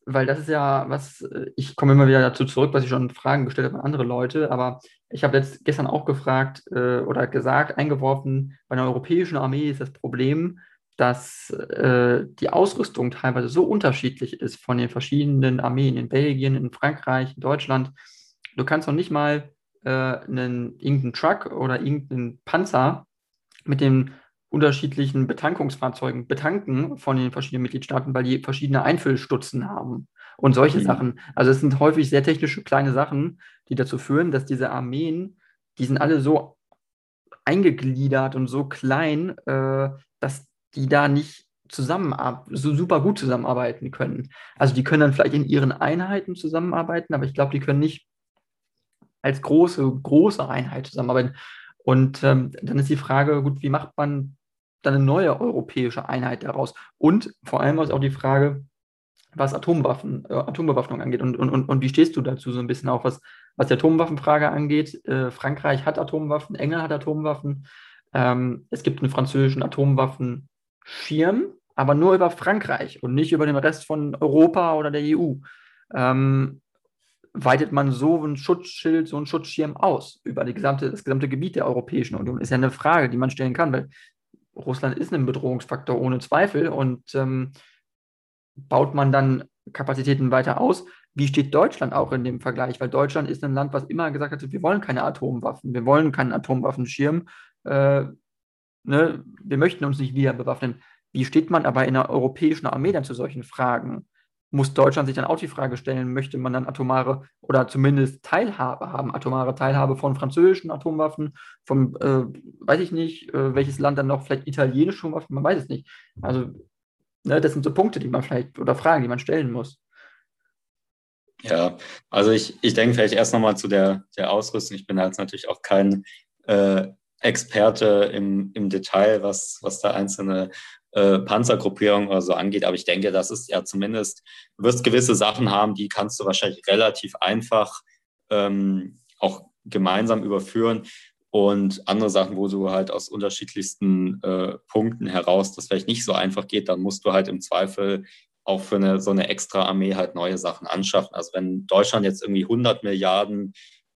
weil das ist ja was, ich komme immer wieder dazu zurück, was ich schon Fragen gestellt habe an andere Leute, aber ich habe jetzt gestern auch gefragt äh, oder gesagt, eingeworfen, bei einer europäischen Armee ist das Problem, dass äh, die Ausrüstung teilweise so unterschiedlich ist von den verschiedenen Armeen in Belgien, in Frankreich, in Deutschland. Du kannst noch nicht mal äh, einen, irgendeinen Truck oder irgendeinen Panzer mit den unterschiedlichen Betankungsfahrzeugen betanken von den verschiedenen Mitgliedstaaten, weil die verschiedene Einfüllstutzen haben und solche mhm. Sachen. Also es sind häufig sehr technische kleine Sachen, die dazu führen, dass diese Armeen, die sind alle so eingegliedert und so klein, äh, dass die da nicht zusammen, so super gut zusammenarbeiten können. Also die können dann vielleicht in ihren Einheiten zusammenarbeiten, aber ich glaube, die können nicht als große, große Einheit zusammenarbeiten. Und ähm, dann ist die Frage, gut, wie macht man dann eine neue europäische Einheit daraus? Und vor allem ist auch die Frage, was Atomwaffen, äh, Atombewaffnung angeht. Und, und, und wie stehst du dazu so ein bisschen auch, was, was die Atomwaffenfrage angeht? Äh, Frankreich hat Atomwaffen, England hat Atomwaffen. Ähm, es gibt einen französischen Atomwaffenschirm, aber nur über Frankreich und nicht über den Rest von Europa oder der EU. Ähm, weitet man so ein Schutzschild, so ein Schutzschirm aus über gesamte, das gesamte Gebiet der Europäischen Union? Ist ja eine Frage, die man stellen kann, weil Russland ist ein Bedrohungsfaktor ohne Zweifel und ähm, baut man dann Kapazitäten weiter aus? Wie steht Deutschland auch in dem Vergleich? Weil Deutschland ist ein Land, was immer gesagt hat, wir wollen keine Atomwaffen, wir wollen keinen Atomwaffenschirm, äh, ne? wir möchten uns nicht wieder bewaffnen. Wie steht man aber in der europäischen Armee dann zu solchen Fragen? Muss Deutschland sich dann auch die Frage stellen, möchte man dann atomare oder zumindest Teilhabe haben, atomare Teilhabe von französischen Atomwaffen, von, äh, weiß ich nicht, äh, welches Land dann noch, vielleicht italienische Waffen, man weiß es nicht. Also Ne, das sind so Punkte, die man vielleicht oder Fragen, die man stellen muss. Ja, also ich, ich denke vielleicht erst nochmal zu der, der Ausrüstung. Ich bin jetzt natürlich auch kein äh, Experte im, im Detail, was, was da einzelne äh, Panzergruppierungen oder so angeht, aber ich denke, das ist ja zumindest, du wirst gewisse Sachen haben, die kannst du wahrscheinlich relativ einfach ähm, auch gemeinsam überführen und andere Sachen, wo du halt aus unterschiedlichsten äh, Punkten heraus das vielleicht nicht so einfach geht, dann musst du halt im Zweifel auch für eine, so eine extra Armee halt neue Sachen anschaffen. Also wenn Deutschland jetzt irgendwie 100 Milliarden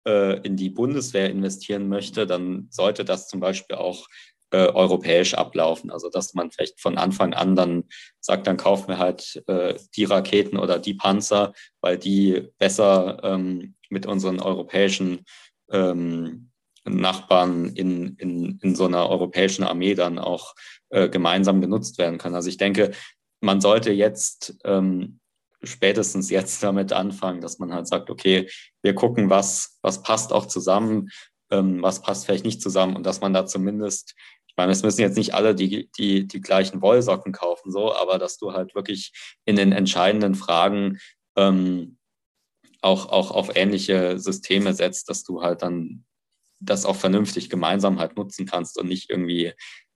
äh, in die Bundeswehr investieren möchte, dann sollte das zum Beispiel auch äh, europäisch ablaufen. Also dass man vielleicht von Anfang an dann sagt, dann kaufen wir halt äh, die Raketen oder die Panzer, weil die besser ähm, mit unseren europäischen ähm, Nachbarn in, in, in so einer europäischen Armee dann auch äh, gemeinsam genutzt werden können. Also ich denke, man sollte jetzt ähm, spätestens jetzt damit anfangen, dass man halt sagt, okay, wir gucken, was, was passt auch zusammen, ähm, was passt vielleicht nicht zusammen und dass man da zumindest, ich meine, es müssen jetzt nicht alle die, die, die gleichen Wollsocken kaufen, so, aber dass du halt wirklich in den entscheidenden Fragen ähm, auch, auch auf ähnliche Systeme setzt, dass du halt dann das auch vernünftig gemeinsam halt nutzen kannst und nicht irgendwie,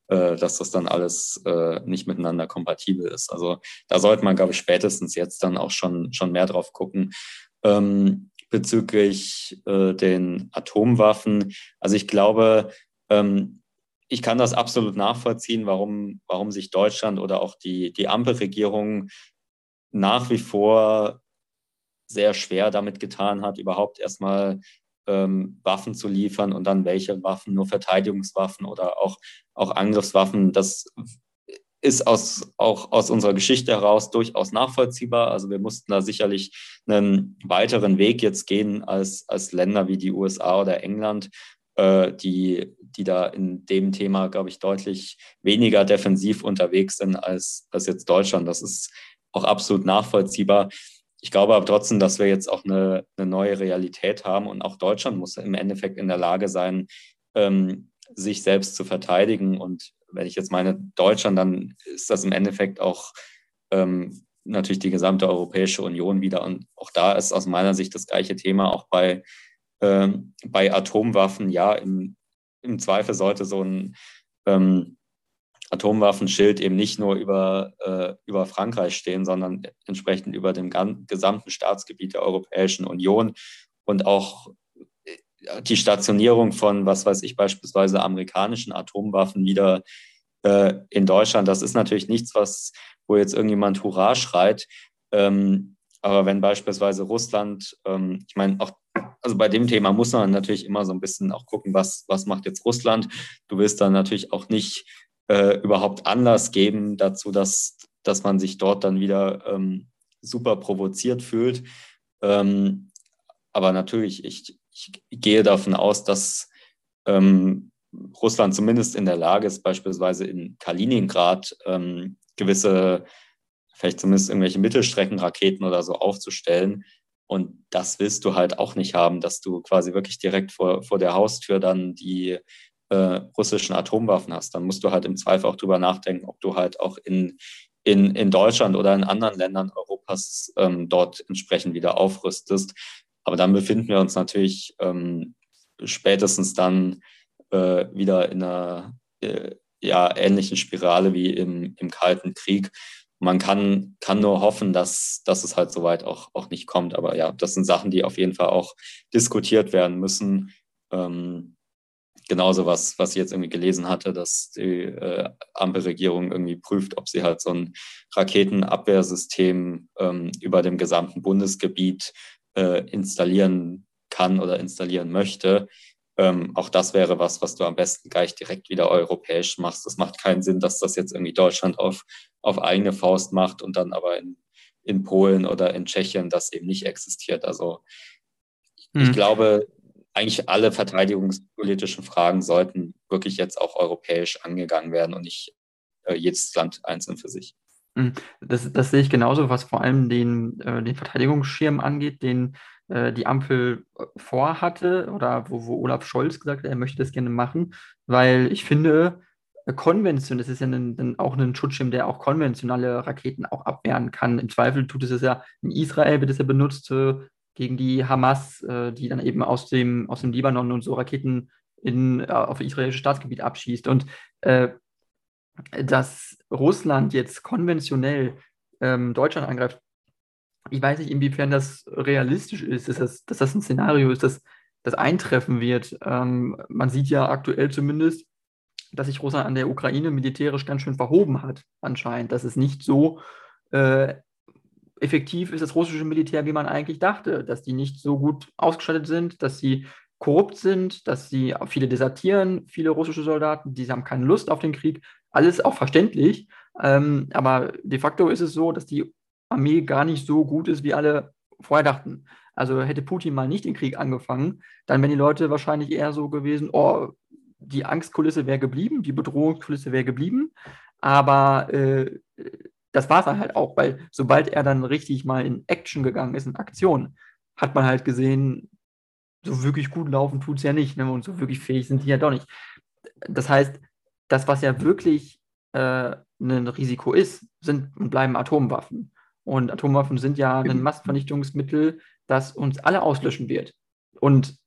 äh, dass das dann alles äh, nicht miteinander kompatibel ist. Also da sollte man, glaube ich, spätestens jetzt dann auch schon, schon mehr drauf gucken. Ähm, bezüglich äh, den Atomwaffen. Also ich glaube, ähm, ich kann das absolut nachvollziehen, warum, warum sich Deutschland oder auch die, die Ampelregierung nach wie vor sehr schwer damit getan hat, überhaupt erstmal ähm, Waffen zu liefern und dann welche Waffen, nur Verteidigungswaffen oder auch, auch Angriffswaffen. Das ist aus, auch aus unserer Geschichte heraus durchaus nachvollziehbar. Also wir mussten da sicherlich einen weiteren Weg jetzt gehen als, als Länder wie die USA oder England, äh, die, die da in dem Thema, glaube ich, deutlich weniger defensiv unterwegs sind als, als jetzt Deutschland. Das ist auch absolut nachvollziehbar ich glaube aber trotzdem, dass wir jetzt auch eine, eine, neue Realität haben und auch Deutschland muss im Endeffekt in der Lage sein, ähm, sich selbst zu verteidigen. Und wenn ich jetzt meine Deutschland, dann ist das im Endeffekt auch ähm, natürlich die gesamte Europäische Union wieder. Und auch da ist aus meiner Sicht das gleiche Thema, auch bei, ähm, bei Atomwaffen. Ja, im, im Zweifel sollte so ein ähm, Atomwaffenschild eben nicht nur über, äh, über Frankreich stehen, sondern entsprechend über dem gesamten Staatsgebiet der Europäischen Union und auch äh, die Stationierung von, was weiß ich, beispielsweise amerikanischen Atomwaffen wieder äh, in Deutschland. Das ist natürlich nichts, was, wo jetzt irgendjemand Hurra schreit. Ähm, aber wenn beispielsweise Russland, ähm, ich meine, auch also bei dem Thema muss man natürlich immer so ein bisschen auch gucken, was, was macht jetzt Russland. Du willst dann natürlich auch nicht äh, überhaupt Anlass geben dazu, dass, dass man sich dort dann wieder ähm, super provoziert fühlt. Ähm, aber natürlich, ich, ich, gehe davon aus, dass ähm, Russland zumindest in der Lage ist, beispielsweise in Kaliningrad ähm, gewisse, vielleicht zumindest irgendwelche Mittelstreckenraketen oder so aufzustellen. Und das willst du halt auch nicht haben, dass du quasi wirklich direkt vor, vor der Haustür dann die äh, russischen Atomwaffen hast, dann musst du halt im Zweifel auch drüber nachdenken, ob du halt auch in, in, in Deutschland oder in anderen Ländern Europas ähm, dort entsprechend wieder aufrüstest. Aber dann befinden wir uns natürlich ähm, spätestens dann äh, wieder in einer äh, ja, ähnlichen Spirale wie im, im Kalten Krieg. Man kann, kann nur hoffen, dass, dass es halt soweit auch, auch nicht kommt. Aber ja, das sind Sachen, die auf jeden Fall auch diskutiert werden müssen. Ähm, genauso was, was ich jetzt irgendwie gelesen hatte, dass die äh, Ampelregierung irgendwie prüft, ob sie halt so ein Raketenabwehrsystem ähm, über dem gesamten Bundesgebiet äh, installieren kann oder installieren möchte. Ähm, auch das wäre was, was du am besten gleich direkt wieder europäisch machst. Das macht keinen Sinn, dass das jetzt irgendwie Deutschland auf, auf eigene Faust macht und dann aber in, in Polen oder in Tschechien das eben nicht existiert. Also hm. ich glaube, eigentlich alle verteidigungspolitischen Fragen sollten wirklich jetzt auch europäisch angegangen werden und nicht äh, jedes Land einzeln für sich. Hm. Das, das sehe ich genauso, was vor allem den, äh, den Verteidigungsschirm angeht, den äh, die Ampel äh, vorhatte oder wo, wo Olaf Scholz gesagt hat, er möchte das gerne machen, weil ich finde, äh, Konvention, das ist ja ein, ein, auch ein Schutzschirm, der auch konventionelle Raketen auch abwehren kann. Im Zweifel tut es ja in Israel, wird es ja benutzt äh, gegen die Hamas, äh, die dann eben aus dem, aus dem Libanon und so Raketen in, äh, auf israelisches Staatsgebiet abschießt. Und dass Russland jetzt konventionell ähm, Deutschland angreift, ich weiß nicht, inwiefern das realistisch ist, dass das, dass das ein Szenario ist, das, das eintreffen wird. Ähm, man sieht ja aktuell zumindest, dass sich Russland an der Ukraine militärisch ganz schön verhoben hat, anscheinend. Dass es nicht so äh, effektiv ist, das russische Militär, wie man eigentlich dachte. Dass die nicht so gut ausgestattet sind, dass sie korrupt sind, dass sie viele desertieren, viele russische Soldaten, die haben keine Lust auf den Krieg. Alles auch verständlich. Ähm, aber de facto ist es so, dass die Armee gar nicht so gut ist, wie alle vorher dachten. Also hätte Putin mal nicht den Krieg angefangen, dann wären die Leute wahrscheinlich eher so gewesen, oh, die Angstkulisse wäre geblieben, die Bedrohungskulisse wäre geblieben, aber äh, das war es halt auch, weil sobald er dann richtig mal in Action gegangen ist, in Aktion, hat man halt gesehen, so wirklich gut laufen tut es ja nicht ne? und so wirklich fähig sind die ja doch nicht. Das heißt, das, was ja wirklich äh, ein Risiko ist, sind und bleiben Atomwaffen. Und Atomwaffen sind ja ein Massenvernichtungsmittel, das uns alle auslöschen wird. Und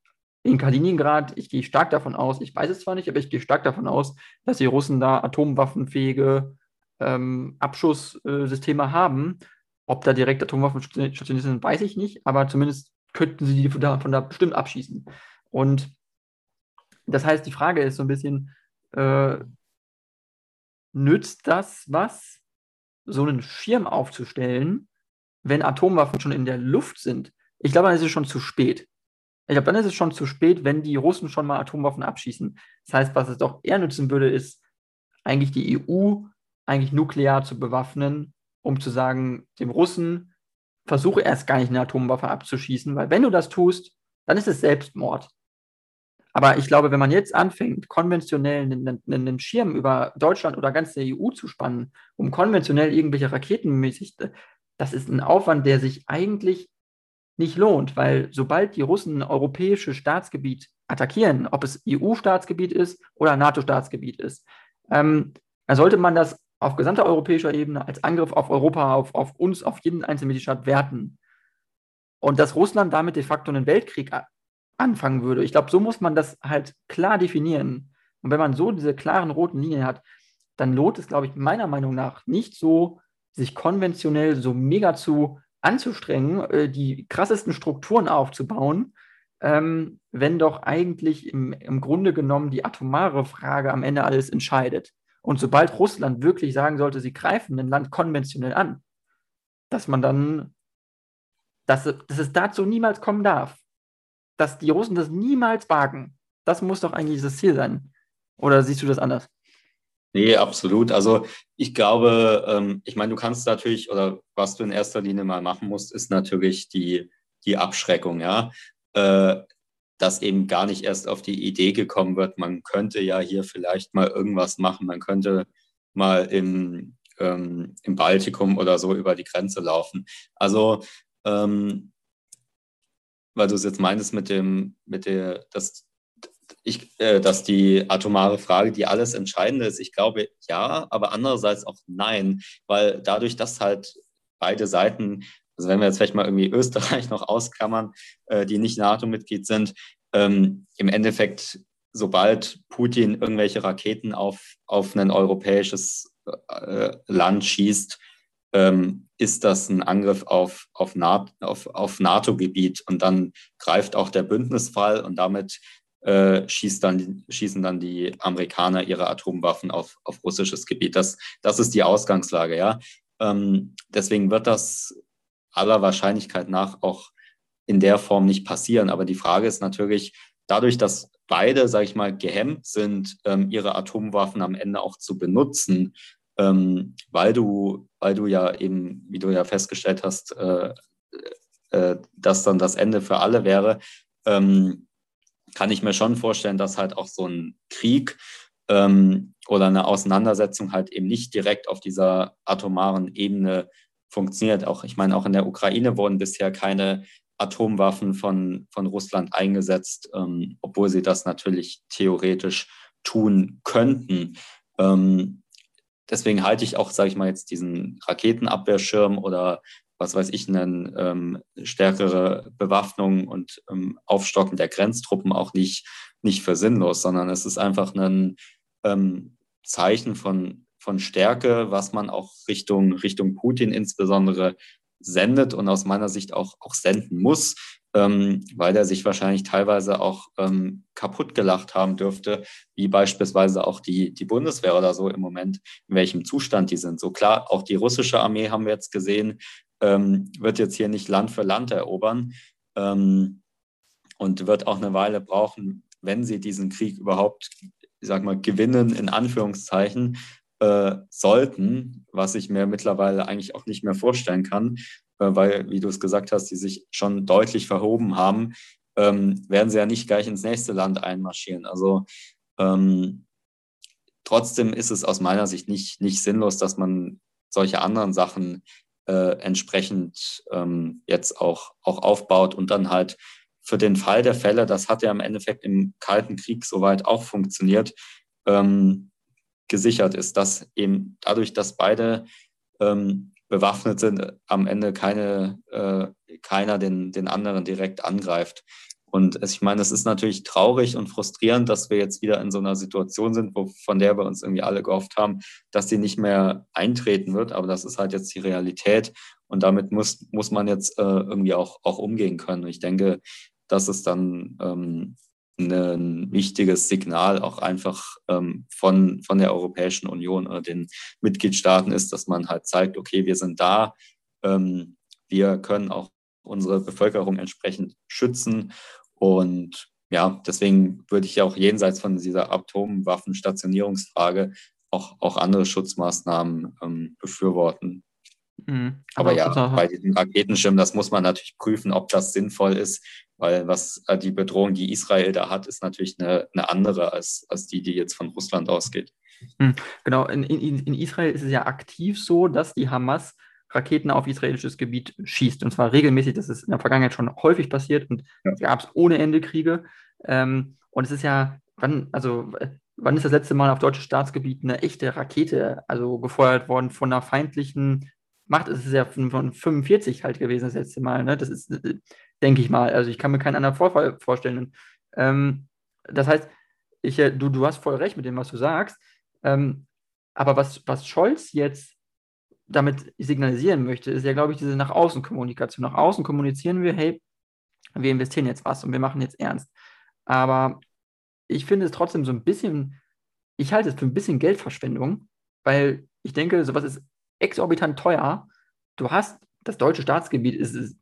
in Kaliningrad, ich gehe stark davon aus, ich weiß es zwar nicht, aber ich gehe stark davon aus, dass die Russen da atomwaffenfähige ähm, Abschusssysteme haben. Ob da direkt Atomwaffen stationiert sind, weiß ich nicht, aber zumindest könnten sie die von da, von da bestimmt abschießen. Und das heißt, die Frage ist so ein bisschen, äh, nützt das was, so einen Schirm aufzustellen, wenn Atomwaffen schon in der Luft sind, ich glaube, dann ist es schon zu spät. Ich glaube, dann ist es schon zu spät, wenn die Russen schon mal Atomwaffen abschießen. Das heißt, was es doch eher nützen würde, ist eigentlich die EU eigentlich nuklear zu bewaffnen, um zu sagen, dem Russen, versuche erst gar nicht eine Atomwaffe abzuschießen, weil wenn du das tust, dann ist es Selbstmord. Aber ich glaube, wenn man jetzt anfängt, konventionell einen, einen, Schirm über Deutschland oder ganz der EU zu spannen, um konventionell irgendwelche Raketen mäßig, das ist ein Aufwand, der sich eigentlich nicht lohnt, weil sobald die Russen ein europäisches Staatsgebiet attackieren, ob es EU-Staatsgebiet ist oder NATO-Staatsgebiet ist, ähm, dann sollte man das auf gesamter europäischer Ebene als Angriff auf Europa, auf, auf uns, auf jeden einzelnen Mitgliedstaat werten. Und dass Russland damit de facto einen Weltkrieg anfangen würde. Ich glaube, so muss man das halt klar definieren. Und wenn man so diese klaren roten Linien hat, dann lohnt es, glaube ich, meiner Meinung nach nicht so, sich konventionell so mega zu anzustrengen, äh, die krassesten Strukturen aufzubauen, ähm, wenn doch eigentlich im, im Grunde genommen die atomare Frage am Ende alles entscheidet. Und sobald Russland wirklich sagen sollte, sie greifen ein Land konventionell an, dass man dann, dass, dass es dazu niemals kommen darf dass die Russen das niemals wagen. Das muss doch eigentlich das Ziel sein. Oder siehst du das anders? Nee, absolut. Also ich glaube, ähm, ich meine, du kannst natürlich, oder was du in erster Linie mal machen musst, ist natürlich die, die Abschreckung, ja. Äh, dass eben gar nicht erst auf die Idee gekommen wird, man könnte ja hier vielleicht mal irgendwas machen, man könnte mal im, ähm, im Baltikum oder so über die Grenze laufen. Also ähm, weil du es jetzt meintest mit dem, mit der, dass, ich, äh, dass die atomare Frage die alles Entscheidende ist. Ich glaube ja, aber andererseits auch nein, weil dadurch, dass halt beide Seiten, also wenn wir jetzt vielleicht mal irgendwie Österreich noch ausklammern, äh, die nicht NATO-Mitglied sind, ähm, im Endeffekt, sobald Putin irgendwelche Raketen auf, auf ein europäisches äh, Land schießt, ähm, ist das ein Angriff auf, auf, NATO, auf, auf NATO-Gebiet und dann greift auch der Bündnisfall und damit äh, schießt dann, schießen dann die Amerikaner ihre Atomwaffen auf, auf russisches Gebiet. Das, das ist die Ausgangslage, ja. Ähm, deswegen wird das aller Wahrscheinlichkeit nach auch in der Form nicht passieren. Aber die Frage ist natürlich, dadurch, dass beide, sage ich mal, gehemmt sind, ähm, ihre Atomwaffen am Ende auch zu benutzen, ähm, weil du, weil du ja eben, wie du ja festgestellt hast, äh, äh, dass dann das Ende für alle wäre, ähm, kann ich mir schon vorstellen, dass halt auch so ein Krieg ähm, oder eine Auseinandersetzung halt eben nicht direkt auf dieser atomaren Ebene funktioniert. Auch, ich meine, auch in der Ukraine wurden bisher keine Atomwaffen von, von Russland eingesetzt, ähm, obwohl sie das natürlich theoretisch tun könnten. Ähm, deswegen halte ich auch, sage ich mal, jetzt diesen Raketenabwehrschirm oder was weiß ich, eine ähm, stärkere Bewaffnung und ähm, Aufstocken der Grenztruppen auch nicht, nicht für sinnlos, sondern es ist einfach ein ähm, Zeichen von, von Stärke, was man auch Richtung, Richtung Putin insbesondere sendet und aus meiner Sicht auch, auch senden muss, ähm, weil er sich wahrscheinlich teilweise auch ähm, kaputt gelacht haben dürfte, wie beispielsweise auch die, die Bundeswehr oder so im Moment, in welchem Zustand die sind. So klar, auch die russische Armee haben wir jetzt gesehen, ähm, wird jetzt hier nicht Land für Land erobern ähm, und wird auch eine Weile brauchen, wenn sie diesen Krieg überhaupt, ich sag mal, gewinnen, in Anführungszeichen, äh, sollten, was ich mir mittlerweile eigentlich auch nicht mehr vorstellen kann, weil, wie du es gesagt hast, die sich schon deutlich verhoben haben, ähm, werden sie ja nicht gleich ins nächste Land einmarschieren. Also ähm, trotzdem ist es aus meiner Sicht nicht, nicht sinnlos, dass man solche anderen Sachen äh, entsprechend ähm, jetzt auch, auch aufbaut und dann halt für den Fall der Fälle, das hat ja im Endeffekt im Kalten Krieg soweit auch funktioniert, ähm, gesichert ist, dass eben dadurch, dass beide ähm, bewaffnet sind, am Ende keine, äh, keiner den, den anderen direkt angreift. Und ich meine, es ist natürlich traurig und frustrierend, dass wir jetzt wieder in so einer Situation sind, wo, von der wir uns irgendwie alle gehofft haben, dass sie nicht mehr eintreten wird. Aber das ist halt jetzt die Realität. Und damit muss, muss man jetzt äh, irgendwie auch, auch umgehen können. Und ich denke, dass es dann ähm, ein wichtiges Signal auch einfach ähm, von, von der Europäischen Union oder den Mitgliedstaaten ist, dass man halt zeigt, okay, wir sind da, ähm, wir können auch unsere Bevölkerung entsprechend schützen und ja, deswegen würde ich ja auch jenseits von dieser Atomwaffenstationierungsfrage auch, auch andere Schutzmaßnahmen ähm, befürworten. Mhm. Aber, Aber ja, bei diesem Raketenschirm, das muss man natürlich prüfen, ob das sinnvoll ist, weil was äh, die Bedrohung, die Israel da hat, ist natürlich eine, eine andere als, als die, die jetzt von Russland ausgeht. Mhm. Genau, in, in, in Israel ist es ja aktiv so, dass die Hamas Raketen auf israelisches Gebiet schießt. Und zwar regelmäßig, das ist in der Vergangenheit schon häufig passiert und ja. gab es ohne Ende Kriege. Ähm, und es ist ja, wann, also wann ist das letzte Mal auf deutschem Staatsgebiet eine echte Rakete also gefeuert worden von einer feindlichen Macht? Es ist ja von, von 45 halt gewesen das letzte Mal. Ne? Das ist, denke ich mal. Also ich kann mir keinen anderen Vorfall vorstellen. Ähm, das heißt, ich, äh, du, du hast voll recht mit dem, was du sagst. Ähm, aber was, was Scholz jetzt damit signalisieren möchte, ist ja, glaube ich, diese nach außen Kommunikation. Nach außen kommunizieren wir, hey, wir investieren jetzt was und wir machen jetzt ernst. Aber ich finde es trotzdem so ein bisschen, ich halte es für ein bisschen Geldverschwendung, weil ich denke, sowas ist exorbitant teuer. Du hast, das deutsche Staatsgebiet ist, ist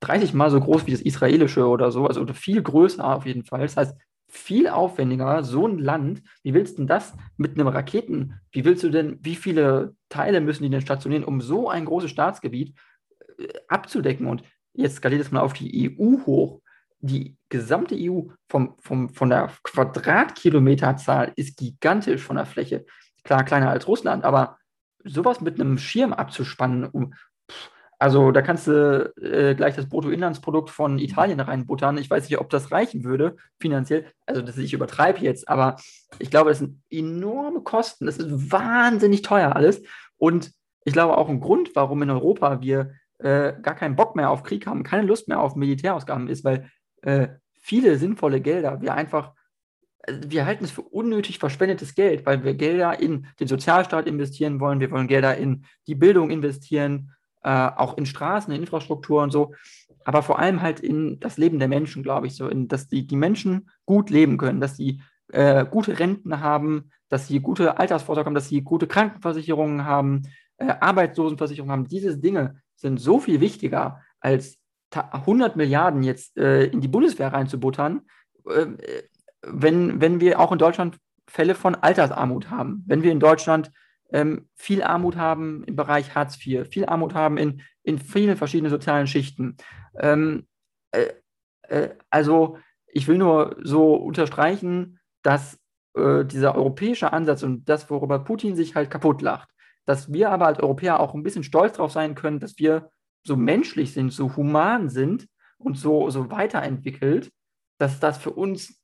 30 Mal so groß wie das israelische oder so, also viel größer auf jeden Fall. Das heißt, viel aufwendiger, so ein Land, wie willst du denn das mit einem Raketen, wie willst du denn, wie viele Teile müssen die denn stationieren, um so ein großes Staatsgebiet äh, abzudecken? Und jetzt skaliert es mal auf die EU hoch. Die gesamte EU vom, vom, von der Quadratkilometerzahl ist gigantisch von der Fläche. Klar, kleiner als Russland, aber sowas mit einem Schirm abzuspannen, um, Also da kannst du äh, gleich das Bruttoinlandsprodukt von Italien reinbuttern. Ich weiß nicht, ob das reichen würde finanziell. Also das ich übertreibe jetzt, aber ich glaube, das sind enorme Kosten. Das ist wahnsinnig teuer alles. Und ich glaube auch ein Grund, warum in Europa wir äh, gar keinen Bock mehr auf Krieg haben, keine Lust mehr auf Militärausgaben ist, weil äh, viele sinnvolle Gelder wir einfach also wir halten es für unnötig verschwendetes Geld, weil wir Gelder in den Sozialstaat investieren wollen, wir wollen Gelder in die Bildung investieren, äh, auch in Straßen, in Infrastruktur und so, aber vor allem halt in das Leben der Menschen, glaube ich, so, in, dass die, die Menschen gut leben können, dass sie äh, gute Renten haben, dass sie gute Altersvorsorge haben, dass sie gute Krankenversicherungen haben, äh, Arbeitslosenversicherungen haben. Diese Dinge sind so viel wichtiger, als 100 Milliarden jetzt äh, in die Bundeswehr reinzubuttern, ähm, äh, wenn, wenn wir auch in Deutschland Fälle von Altersarmut haben, wenn wir in Deutschland ähm, viel Armut haben im Bereich Hartz IV, viel Armut haben in, in vielen verschiedenen sozialen Schichten. Ähm, äh, äh, also ich will nur so unterstreichen, dass äh, dieser europäische Ansatz und das, worüber Putin sich halt kaputt lacht, dass wir aber als Europäer auch ein bisschen stolz darauf sein können, dass wir so menschlich sind, so human sind und so, so weiterentwickelt, dass das für uns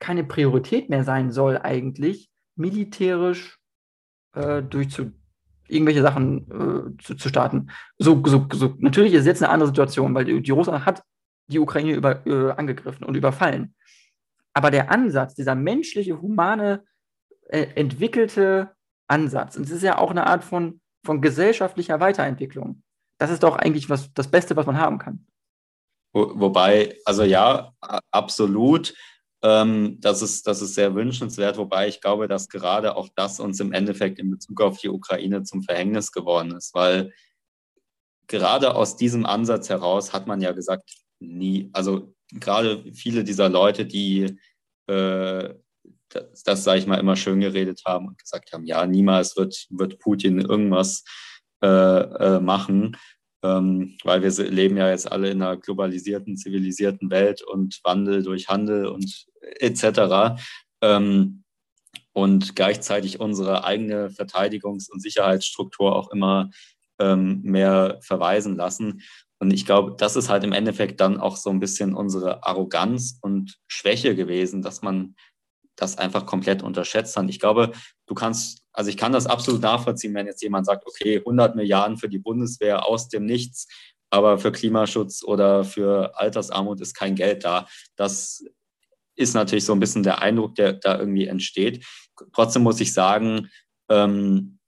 keine Priorität mehr sein soll, eigentlich militärisch äh, durch zu, irgendwelche Sachen äh, zu, zu, starten. So, so, so, natürlich ist es jetzt eine andere Situation, weil die, die Russland hat die Ukraine über, äh, angegriffen und überfallen. Aber der Ansatz, dieser menschliche, humane, äh, entwickelte Ansatz, und es ist ja auch eine Art von, von gesellschaftlicher Weiterentwicklung. Das ist doch eigentlich was, das Beste, was man haben kann. Wo, wobei, also ja, absolut. Ähm, das, ist, das ist sehr wünschenswert, wobei ich glaube, dass gerade auch das uns im Endeffekt in Bezug auf die Ukraine zum Verhängnis geworden ist, weil gerade aus diesem Ansatz heraus hat man ja gesagt, nie, also gerade viele dieser Leute, die äh, das, das sage ich mal, immer schön geredet haben und gesagt haben, ja, niemals wird, wird Putin irgendwas äh, äh, machen, ähm, weil wir leben ja jetzt alle in einer globalisierten, zivilisierten Welt und Wandel durch Handel und etc. Ähm, und gleichzeitig unsere eigene Verteidigungs- und Sicherheitsstruktur auch immer ähm, mehr verweisen lassen. Und ich glaube, das ist halt im Endeffekt dann auch so ein bisschen unsere Arroganz und Schwäche gewesen, dass man das einfach komplett unterschätzt hat. Ich glaube, du kannst, also ich kann das absolut nachvollziehen, wenn jetzt jemand sagt, okay, 100 Milliarden für die Bundeswehr aus dem Nichts, aber für Klimaschutz oder für Altersarmut ist kein Geld da. Das ist natürlich so ein bisschen der Eindruck, der da irgendwie entsteht. Trotzdem muss ich sagen, ähm,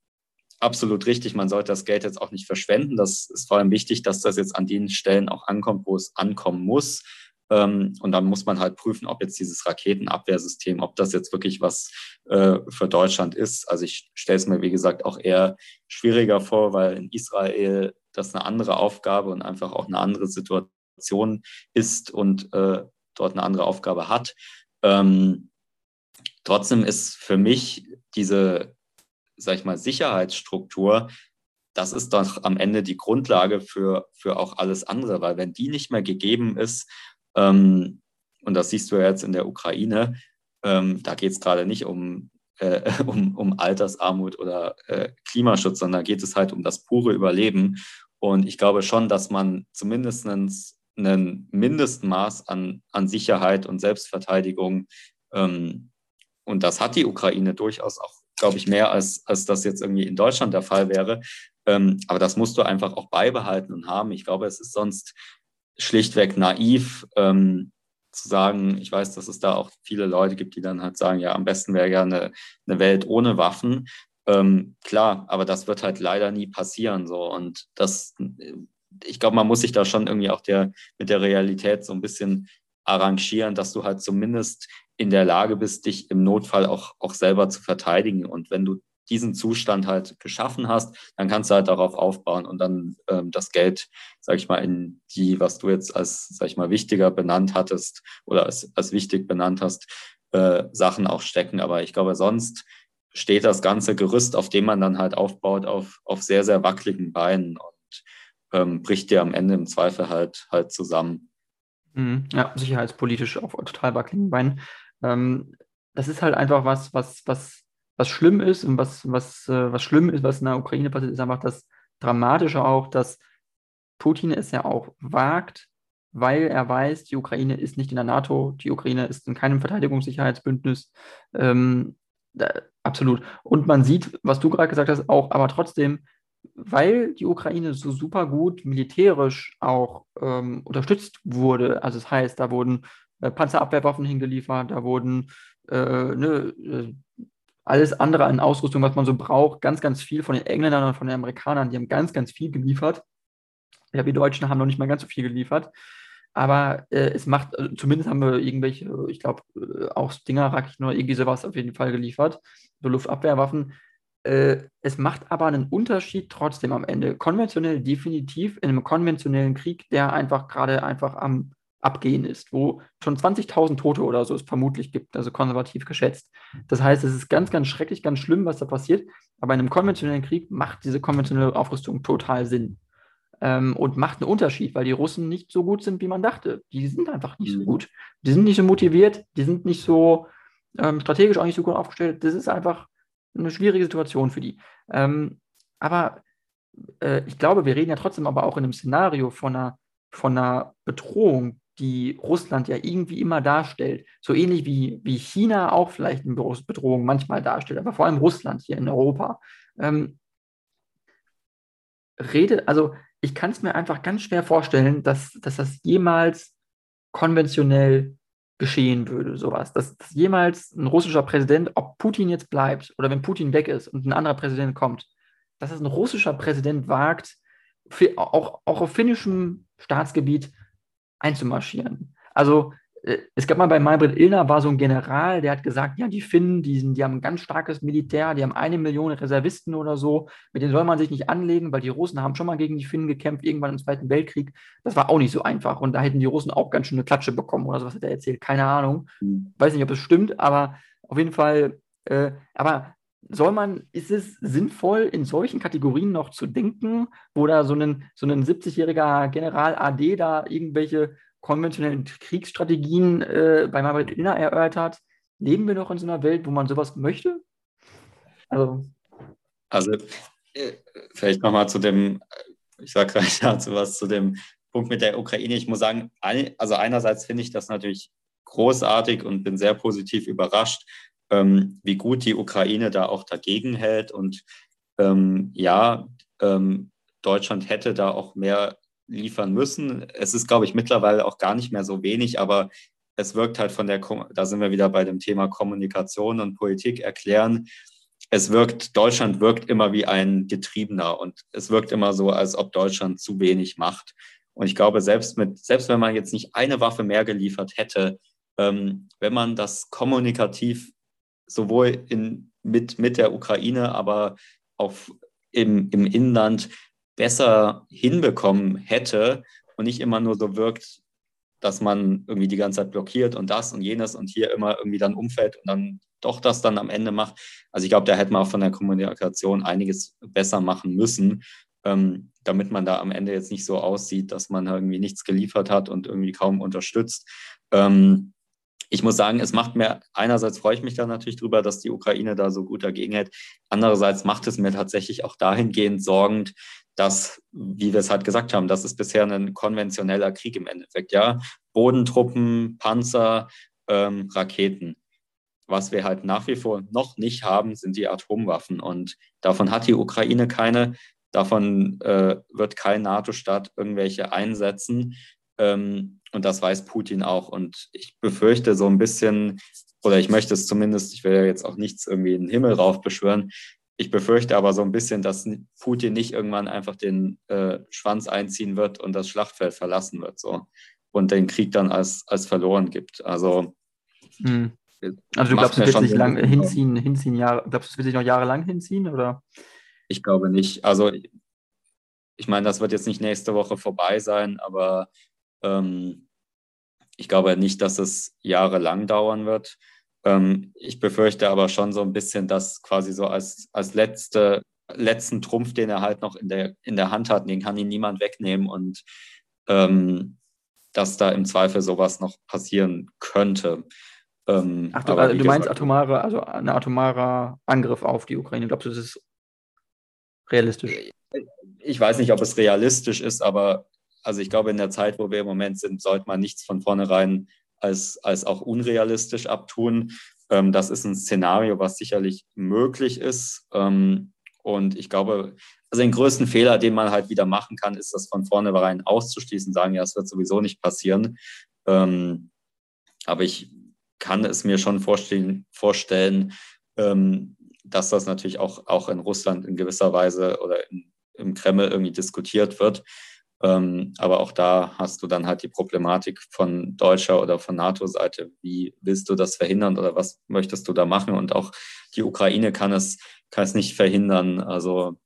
absolut richtig, man sollte das Geld jetzt auch nicht verschwenden. Das ist vor allem wichtig, dass das jetzt an den Stellen auch ankommt, wo es ankommen muss. Ähm, und dann muss man halt prüfen, ob jetzt dieses Raketenabwehrsystem, ob das jetzt wirklich was äh, für Deutschland ist. Also ich stelle es mir, wie gesagt, auch eher schwieriger vor, weil in Israel das eine andere Aufgabe und einfach auch eine andere Situation ist und äh, dort eine andere Aufgabe hat. Ähm, trotzdem ist für mich diese, sag ich mal, Sicherheitsstruktur, das ist doch am Ende die Grundlage für, für auch alles andere, weil wenn die nicht mehr gegeben ist, ähm, und das siehst du ja jetzt in der Ukraine, ähm, da geht es gerade nicht um, äh, um, um Altersarmut oder äh, Klimaschutz, sondern da geht es halt um das pure Überleben. Und ich glaube schon, dass man zumindest ein Mindestmaß an, an Sicherheit und Selbstverteidigung. Ähm, und das hat die Ukraine durchaus auch, glaube ich, mehr als, als das jetzt irgendwie in Deutschland der Fall wäre. Ähm, aber das musst du einfach auch beibehalten und haben. Ich glaube, es ist sonst schlichtweg naiv ähm, zu sagen, ich weiß, dass es da auch viele Leute gibt, die dann halt sagen, ja, am besten wäre ja eine, eine Welt ohne Waffen. Ähm, klar, aber das wird halt leider nie passieren. So. Und das ich glaube, man muss sich da schon irgendwie auch der, mit der Realität so ein bisschen arrangieren, dass du halt zumindest in der Lage bist, dich im Notfall auch, auch selber zu verteidigen. Und wenn du diesen Zustand halt geschaffen hast, dann kannst du halt darauf aufbauen und dann ähm, das Geld, sag ich mal, in die, was du jetzt als, sag ich mal, wichtiger benannt hattest oder als, als wichtig benannt hast, äh, Sachen auch stecken. Aber ich glaube, sonst steht das ganze Gerüst, auf dem man dann halt aufbaut, auf, auf sehr, sehr wackeligen Beinen. Und ähm, bricht dir am Ende im Zweifel halt, halt zusammen. Mhm. Ja, sicherheitspolitisch auf total wackeligen Beinen. Ähm, das ist halt einfach was, was, was, was schlimm ist und was, was, äh, was schlimm ist, was in der Ukraine passiert, ist einfach das Dramatische auch, dass Putin es ja auch wagt, weil er weiß, die Ukraine ist nicht in der NATO, die Ukraine ist in keinem Verteidigungssicherheitsbündnis. Ähm, da, absolut. Und man sieht, was du gerade gesagt hast, auch, aber trotzdem, weil die Ukraine so super gut militärisch auch ähm, unterstützt wurde, also das heißt, da wurden äh, Panzerabwehrwaffen hingeliefert, da wurden äh, ne, äh, alles andere an Ausrüstung, was man so braucht, ganz, ganz viel von den Engländern und von den Amerikanern, die haben ganz, ganz viel geliefert. Ja, wir Deutschen haben noch nicht mal ganz so viel geliefert. Aber äh, es macht, also zumindest haben wir irgendwelche, ich glaube, äh, auch Stinger-Raketen oder irgendwie sowas auf jeden Fall geliefert, so Luftabwehrwaffen. Äh, es macht aber einen Unterschied trotzdem am Ende. Konventionell definitiv in einem konventionellen Krieg, der einfach gerade einfach am Abgehen ist, wo schon 20.000 Tote oder so es vermutlich gibt, also konservativ geschätzt. Das heißt, es ist ganz, ganz schrecklich, ganz schlimm, was da passiert. Aber in einem konventionellen Krieg macht diese konventionelle Aufrüstung total Sinn ähm, und macht einen Unterschied, weil die Russen nicht so gut sind, wie man dachte. Die sind einfach nicht so mhm. gut. Die sind nicht so motiviert, die sind nicht so ähm, strategisch auch nicht so gut aufgestellt. Das ist einfach eine schwierige Situation für die. Ähm, aber äh, ich glaube, wir reden ja trotzdem aber auch in einem Szenario von einer, von einer Bedrohung, die Russland ja irgendwie immer darstellt. So ähnlich wie, wie China auch vielleicht eine Bedrohung manchmal darstellt, aber vor allem Russland hier in Europa. Ähm, rede, also ich kann es mir einfach ganz schwer vorstellen, dass, dass das jemals konventionell geschehen würde, sowas. Dass, dass jemals ein russischer Präsident, ob Putin jetzt bleibt oder wenn Putin weg ist und ein anderer Präsident kommt, dass es ein russischer Präsident wagt, auch, auch auf finnischem Staatsgebiet einzumarschieren. Also äh, es gab mal bei Maybrit Illner, war so ein General, der hat gesagt, ja, die Finnen, die, sind, die haben ein ganz starkes Militär, die haben eine Million Reservisten oder so, mit denen soll man sich nicht anlegen, weil die Russen haben schon mal gegen die Finnen gekämpft, irgendwann im Zweiten Weltkrieg. Das war auch nicht so einfach und da hätten die Russen auch ganz schön eine Klatsche bekommen oder so, was hat er erzählt, keine Ahnung. Mhm. Weiß nicht, ob es stimmt, aber auf jeden Fall, äh, aber soll man, ist es sinnvoll, in solchen Kategorien noch zu denken, wo da so ein, so ein 70-jähriger General AD da irgendwelche konventionellen Kriegsstrategien äh, bei Margaret Inner erörtert? Leben wir noch in so einer Welt, wo man sowas möchte? Also, also äh, vielleicht nochmal zu dem, ich sage gleich dazu was zu dem Punkt mit der Ukraine. Ich muss sagen, also einerseits finde ich das natürlich großartig und bin sehr positiv überrascht, ähm, wie gut die Ukraine da auch dagegen hält. Und ähm, ja, ähm, Deutschland hätte da auch mehr liefern müssen. Es ist, glaube ich, mittlerweile auch gar nicht mehr so wenig, aber es wirkt halt von der, da sind wir wieder bei dem Thema Kommunikation und Politik erklären. Es wirkt, Deutschland wirkt immer wie ein Getriebener und es wirkt immer so, als ob Deutschland zu wenig macht. Und ich glaube, selbst mit, selbst wenn man jetzt nicht eine Waffe mehr geliefert hätte, ähm, wenn man das kommunikativ sowohl in, mit, mit der Ukraine, aber auch im, im Inland besser hinbekommen hätte und nicht immer nur so wirkt, dass man irgendwie die ganze Zeit blockiert und das und jenes und hier immer irgendwie dann umfällt und dann doch das dann am Ende macht. Also ich glaube, da hätte man auch von der Kommunikation einiges besser machen müssen, ähm, damit man da am Ende jetzt nicht so aussieht, dass man irgendwie nichts geliefert hat und irgendwie kaum unterstützt. Ähm, ich muss sagen, es macht mir, einerseits freue ich mich da natürlich drüber, dass die Ukraine da so gut dagegen hält. Andererseits macht es mir tatsächlich auch dahingehend sorgend, dass, wie wir es halt gesagt haben, das ist bisher ein konventioneller Krieg im Endeffekt, ja. Bodentruppen, Panzer, ähm, Raketen. Was wir halt nach wie vor noch nicht haben, sind die Atomwaffen. Und davon hat die Ukraine keine. Davon äh, wird kein NATO-Staat irgendwelche einsetzen. Ähm, und das weiß Putin auch. Und ich befürchte so ein bisschen, oder ich möchte es zumindest, ich will ja jetzt auch nichts irgendwie in den Himmel rauf beschwören, ich befürchte aber so ein bisschen, dass Putin nicht irgendwann einfach den äh, Schwanz einziehen wird und das Schlachtfeld verlassen wird so und den Krieg dann als, als verloren gibt. Also, hm. also du glaubst, es wird sich lang hinziehen, hinziehen Jahre, glaubst du, es wird sich noch jahrelang hinziehen oder? Ich glaube nicht. Also ich meine, das wird jetzt nicht nächste Woche vorbei sein, aber ähm, ich glaube nicht, dass es jahrelang dauern wird. Ähm, ich befürchte aber schon so ein bisschen, dass quasi so als, als letzte, letzten Trumpf, den er halt noch in der, in der Hand hat, den kann ihn niemand wegnehmen und ähm, dass da im Zweifel sowas noch passieren könnte. Ähm, Ach, du, also, du meinst atomare, also ein atomarer Angriff auf die Ukraine. Glaubst du, das ist realistisch? Ich weiß nicht, ob es realistisch ist, aber also ich glaube, in der Zeit, wo wir im Moment sind, sollte man nichts von vornherein als, als auch unrealistisch abtun. Ähm, das ist ein Szenario, was sicherlich möglich ist. Ähm, und ich glaube, also den größten Fehler, den man halt wieder machen kann, ist das von vornherein auszuschließen, sagen, ja, es wird sowieso nicht passieren. Ähm, aber ich kann es mir schon vorstellen, vorstellen ähm, dass das natürlich auch, auch in Russland in gewisser Weise oder in, im Kreml irgendwie diskutiert wird. Ähm, aber auch da hast du dann halt die Problematik von deutscher oder von NATO-Seite. Wie willst du das verhindern oder was möchtest du da machen? Und auch die Ukraine kann es, kann es nicht verhindern. Also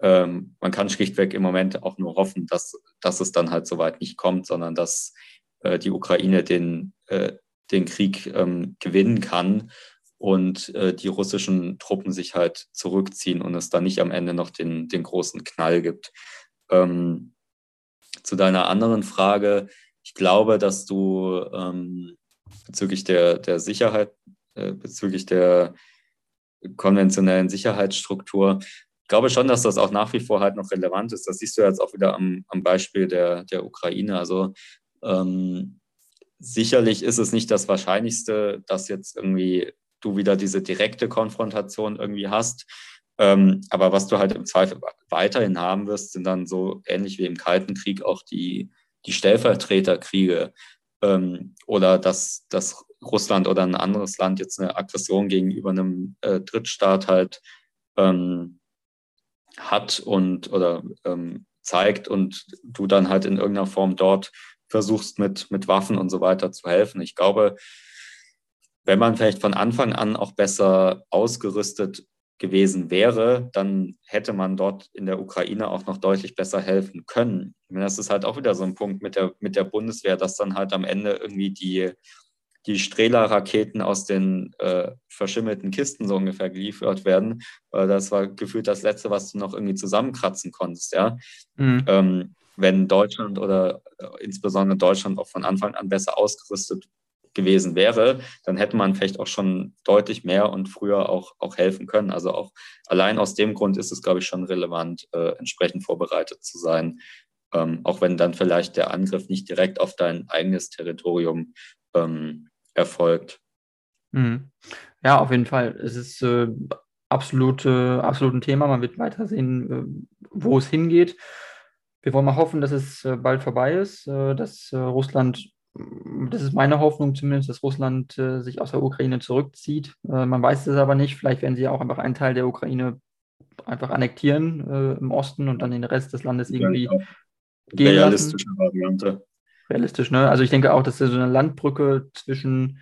ähm, man kann schlichtweg im Moment auch nur hoffen, dass, dass es dann halt soweit nicht kommt, sondern dass äh, die Ukraine den, äh, den Krieg ähm, gewinnen kann und äh, die russischen Truppen sich halt zurückziehen und es dann nicht am Ende noch den, den großen Knall gibt. Ähm, zu deiner anderen Frage, ich glaube, dass du ähm, bezüglich der, der Sicherheit, äh, bezüglich der konventionellen Sicherheitsstruktur, ich glaube schon, dass das auch nach wie vor halt noch relevant ist. Das siehst du jetzt auch wieder am, am Beispiel der, der Ukraine. Also ähm, sicherlich ist es nicht das Wahrscheinlichste, dass jetzt irgendwie du wieder diese direkte Konfrontation irgendwie hast. Ähm, aber was du halt im Zweifel weiterhin haben wirst, sind dann so ähnlich wie im Kalten Krieg auch die, die Stellvertreterkriege ähm, oder dass, dass Russland oder ein anderes Land jetzt eine Aggression gegenüber einem äh, Drittstaat halt ähm, hat und oder ähm, zeigt und du dann halt in irgendeiner Form dort versuchst mit, mit Waffen und so weiter zu helfen. Ich glaube, wenn man vielleicht von Anfang an auch besser ausgerüstet gewesen wäre, dann hätte man dort in der Ukraine auch noch deutlich besser helfen können. Das ist halt auch wieder so ein Punkt mit der, mit der Bundeswehr, dass dann halt am Ende irgendwie die, die Strehler-Raketen aus den äh, verschimmelten Kisten so ungefähr geliefert werden. Äh, das war gefühlt das Letzte, was du noch irgendwie zusammenkratzen konntest. Ja? Mhm. Ähm, wenn Deutschland oder äh, insbesondere Deutschland auch von Anfang an besser ausgerüstet gewesen wäre, dann hätte man vielleicht auch schon deutlich mehr und früher auch, auch helfen können. Also auch allein aus dem Grund ist es, glaube ich, schon relevant, äh, entsprechend vorbereitet zu sein. Ähm, auch wenn dann vielleicht der Angriff nicht direkt auf dein eigenes Territorium ähm, erfolgt. Mhm. Ja, auf jeden Fall. Es ist äh, absolut, äh, absolut ein Thema. Man wird weiter sehen, äh, wo es hingeht. Wir wollen mal hoffen, dass es äh, bald vorbei ist, äh, dass Russland das ist meine Hoffnung zumindest, dass Russland äh, sich aus der Ukraine zurückzieht. Äh, man weiß es aber nicht. Vielleicht werden sie auch einfach einen Teil der Ukraine einfach annektieren äh, im Osten und dann den Rest des Landes irgendwie ja, gehen Realistische lassen. Variante. Realistisch, ne? Also ich denke auch, dass so eine Landbrücke zwischen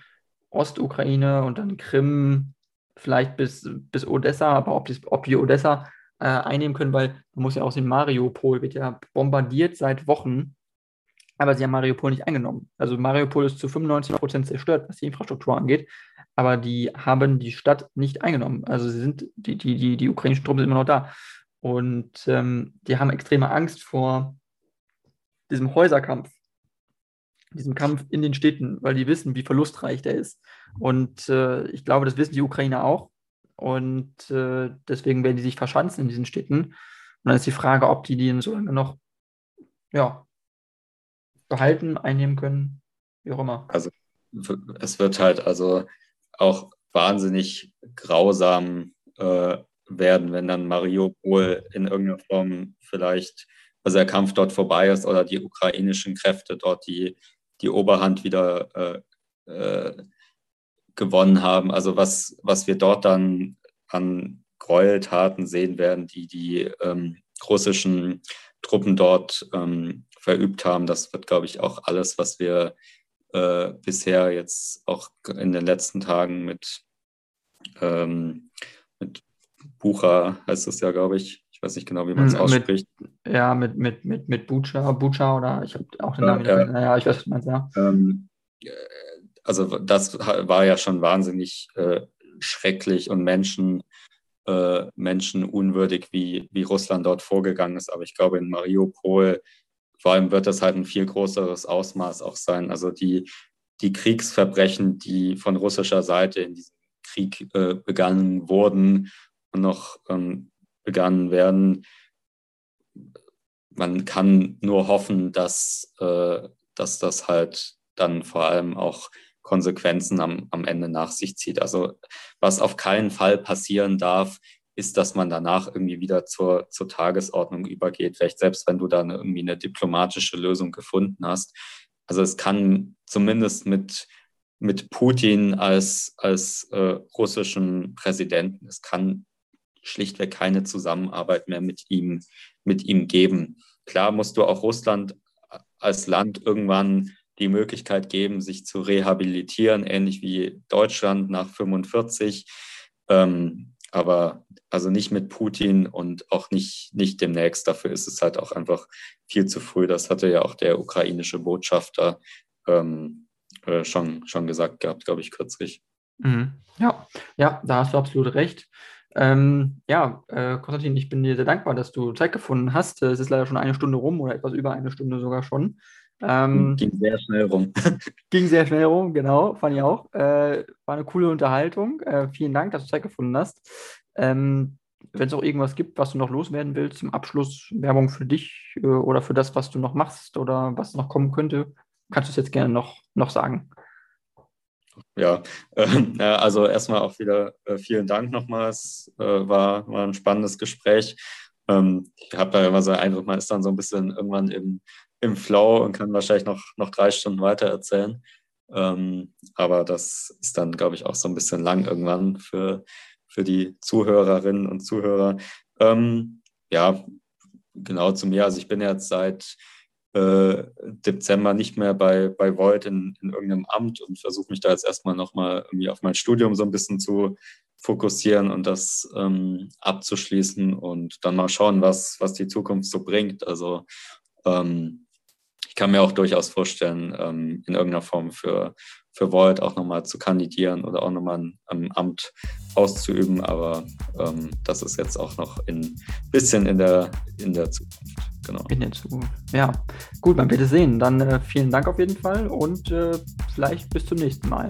Ostukraine und dann Krim vielleicht bis, bis Odessa, aber ob, die, ob die Odessa äh, einnehmen können, weil man muss ja auch sehen, Mariupol wird ja bombardiert seit Wochen aber sie haben Mariupol nicht eingenommen. Also Mariupol ist zu 95 Prozent zerstört, was die Infrastruktur angeht, aber die haben die Stadt nicht eingenommen. Also sie sind, die, die, die, die ukrainischen Truppen sind immer noch da. Und ähm, die haben extreme Angst vor diesem Häuserkampf, diesem Kampf in den Städten, weil die wissen, wie verlustreich der ist. Und äh, ich glaube, das wissen die Ukrainer auch. Und äh, deswegen werden die sich verschanzen in diesen Städten. Und dann ist die Frage, ob die die so lange noch ja, behalten, einnehmen können, wie auch immer. Also es wird halt also auch wahnsinnig grausam äh, werden, wenn dann Mariupol in irgendeiner Form vielleicht, also der Kampf dort vorbei ist oder die ukrainischen Kräfte dort die, die Oberhand wieder äh, äh, gewonnen haben. Also was, was wir dort dann an Gräueltaten sehen werden, die die ähm, russischen Truppen dort ähm, verübt haben. Das wird, glaube ich, auch alles, was wir äh, bisher jetzt auch in den letzten Tagen mit, ähm, mit Bucha, heißt es ja, glaube ich. Ich weiß nicht genau, wie man es ausspricht. Mit, ja, mit, mit, mit, mit Bucha, Bucha oder ich habe auch den Namen. Ja, ja, ich weiß, was du meinst, ja. Ähm, also das war ja schon wahnsinnig äh, schrecklich und Menschen, äh, menschenunwürdig, wie, wie Russland dort vorgegangen ist. Aber ich glaube, in Mariupol vor allem wird das halt ein viel größeres Ausmaß auch sein. Also die, die Kriegsverbrechen, die von russischer Seite in diesem Krieg äh, begangen wurden und noch ähm, begangen werden. Man kann nur hoffen, dass, äh, dass das halt dann vor allem auch Konsequenzen am, am Ende nach sich zieht. Also was auf keinen Fall passieren darf, ist, dass man danach irgendwie wieder zur, zur Tagesordnung übergeht, vielleicht selbst wenn du dann irgendwie eine diplomatische Lösung gefunden hast. Also es kann zumindest mit, mit Putin als, als äh, russischen Präsidenten, es kann schlichtweg keine Zusammenarbeit mehr mit ihm, mit ihm geben. Klar musst du auch Russland als Land irgendwann die Möglichkeit geben, sich zu rehabilitieren, ähnlich wie Deutschland nach 45. Ähm, aber also nicht mit Putin und auch nicht, nicht demnächst. Dafür ist es halt auch einfach viel zu früh. Das hatte ja auch der ukrainische Botschafter ähm, äh, schon, schon gesagt gehabt, glaube ich, kürzlich. Mhm. Ja, ja, da hast du absolut recht. Ähm, ja, äh, Konstantin, ich bin dir sehr dankbar, dass du Zeit gefunden hast. Es ist leider schon eine Stunde rum oder etwas über eine Stunde sogar schon. Ähm, ging sehr schnell rum. ging sehr schnell rum, genau, fand ich auch. Äh, war eine coole Unterhaltung. Äh, vielen Dank, dass du Zeit gefunden hast. Ähm, Wenn es auch irgendwas gibt, was du noch loswerden willst, zum Abschluss Werbung für dich äh, oder für das, was du noch machst oder was noch kommen könnte, kannst du es jetzt gerne noch, noch sagen. Ja, äh, also erstmal auch wieder äh, vielen Dank nochmals. Äh, war, war ein spannendes Gespräch. Ähm, ich habe da immer so einen Eindruck, man ist dann so ein bisschen irgendwann im im Flow und kann wahrscheinlich noch, noch drei Stunden weiter erzählen. Ähm, aber das ist dann, glaube ich, auch so ein bisschen lang irgendwann für, für die Zuhörerinnen und Zuhörer. Ähm, ja, genau zu mir. Also ich bin jetzt seit äh, Dezember nicht mehr bei, bei Void in, in irgendeinem Amt und versuche mich da jetzt erstmal nochmal irgendwie auf mein Studium so ein bisschen zu fokussieren und das ähm, abzuschließen und dann mal schauen, was, was die Zukunft so bringt. Also ähm, kann mir auch durchaus vorstellen, ähm, in irgendeiner Form für, für Volt auch nochmal zu kandidieren oder auch nochmal ein, ein Amt auszuüben. Aber ähm, das ist jetzt auch noch ein bisschen in der, in der Zukunft. Genau. In der Zukunft. Ja, gut, man wird es sehen. Dann äh, vielen Dank auf jeden Fall und äh, vielleicht bis zum nächsten Mal.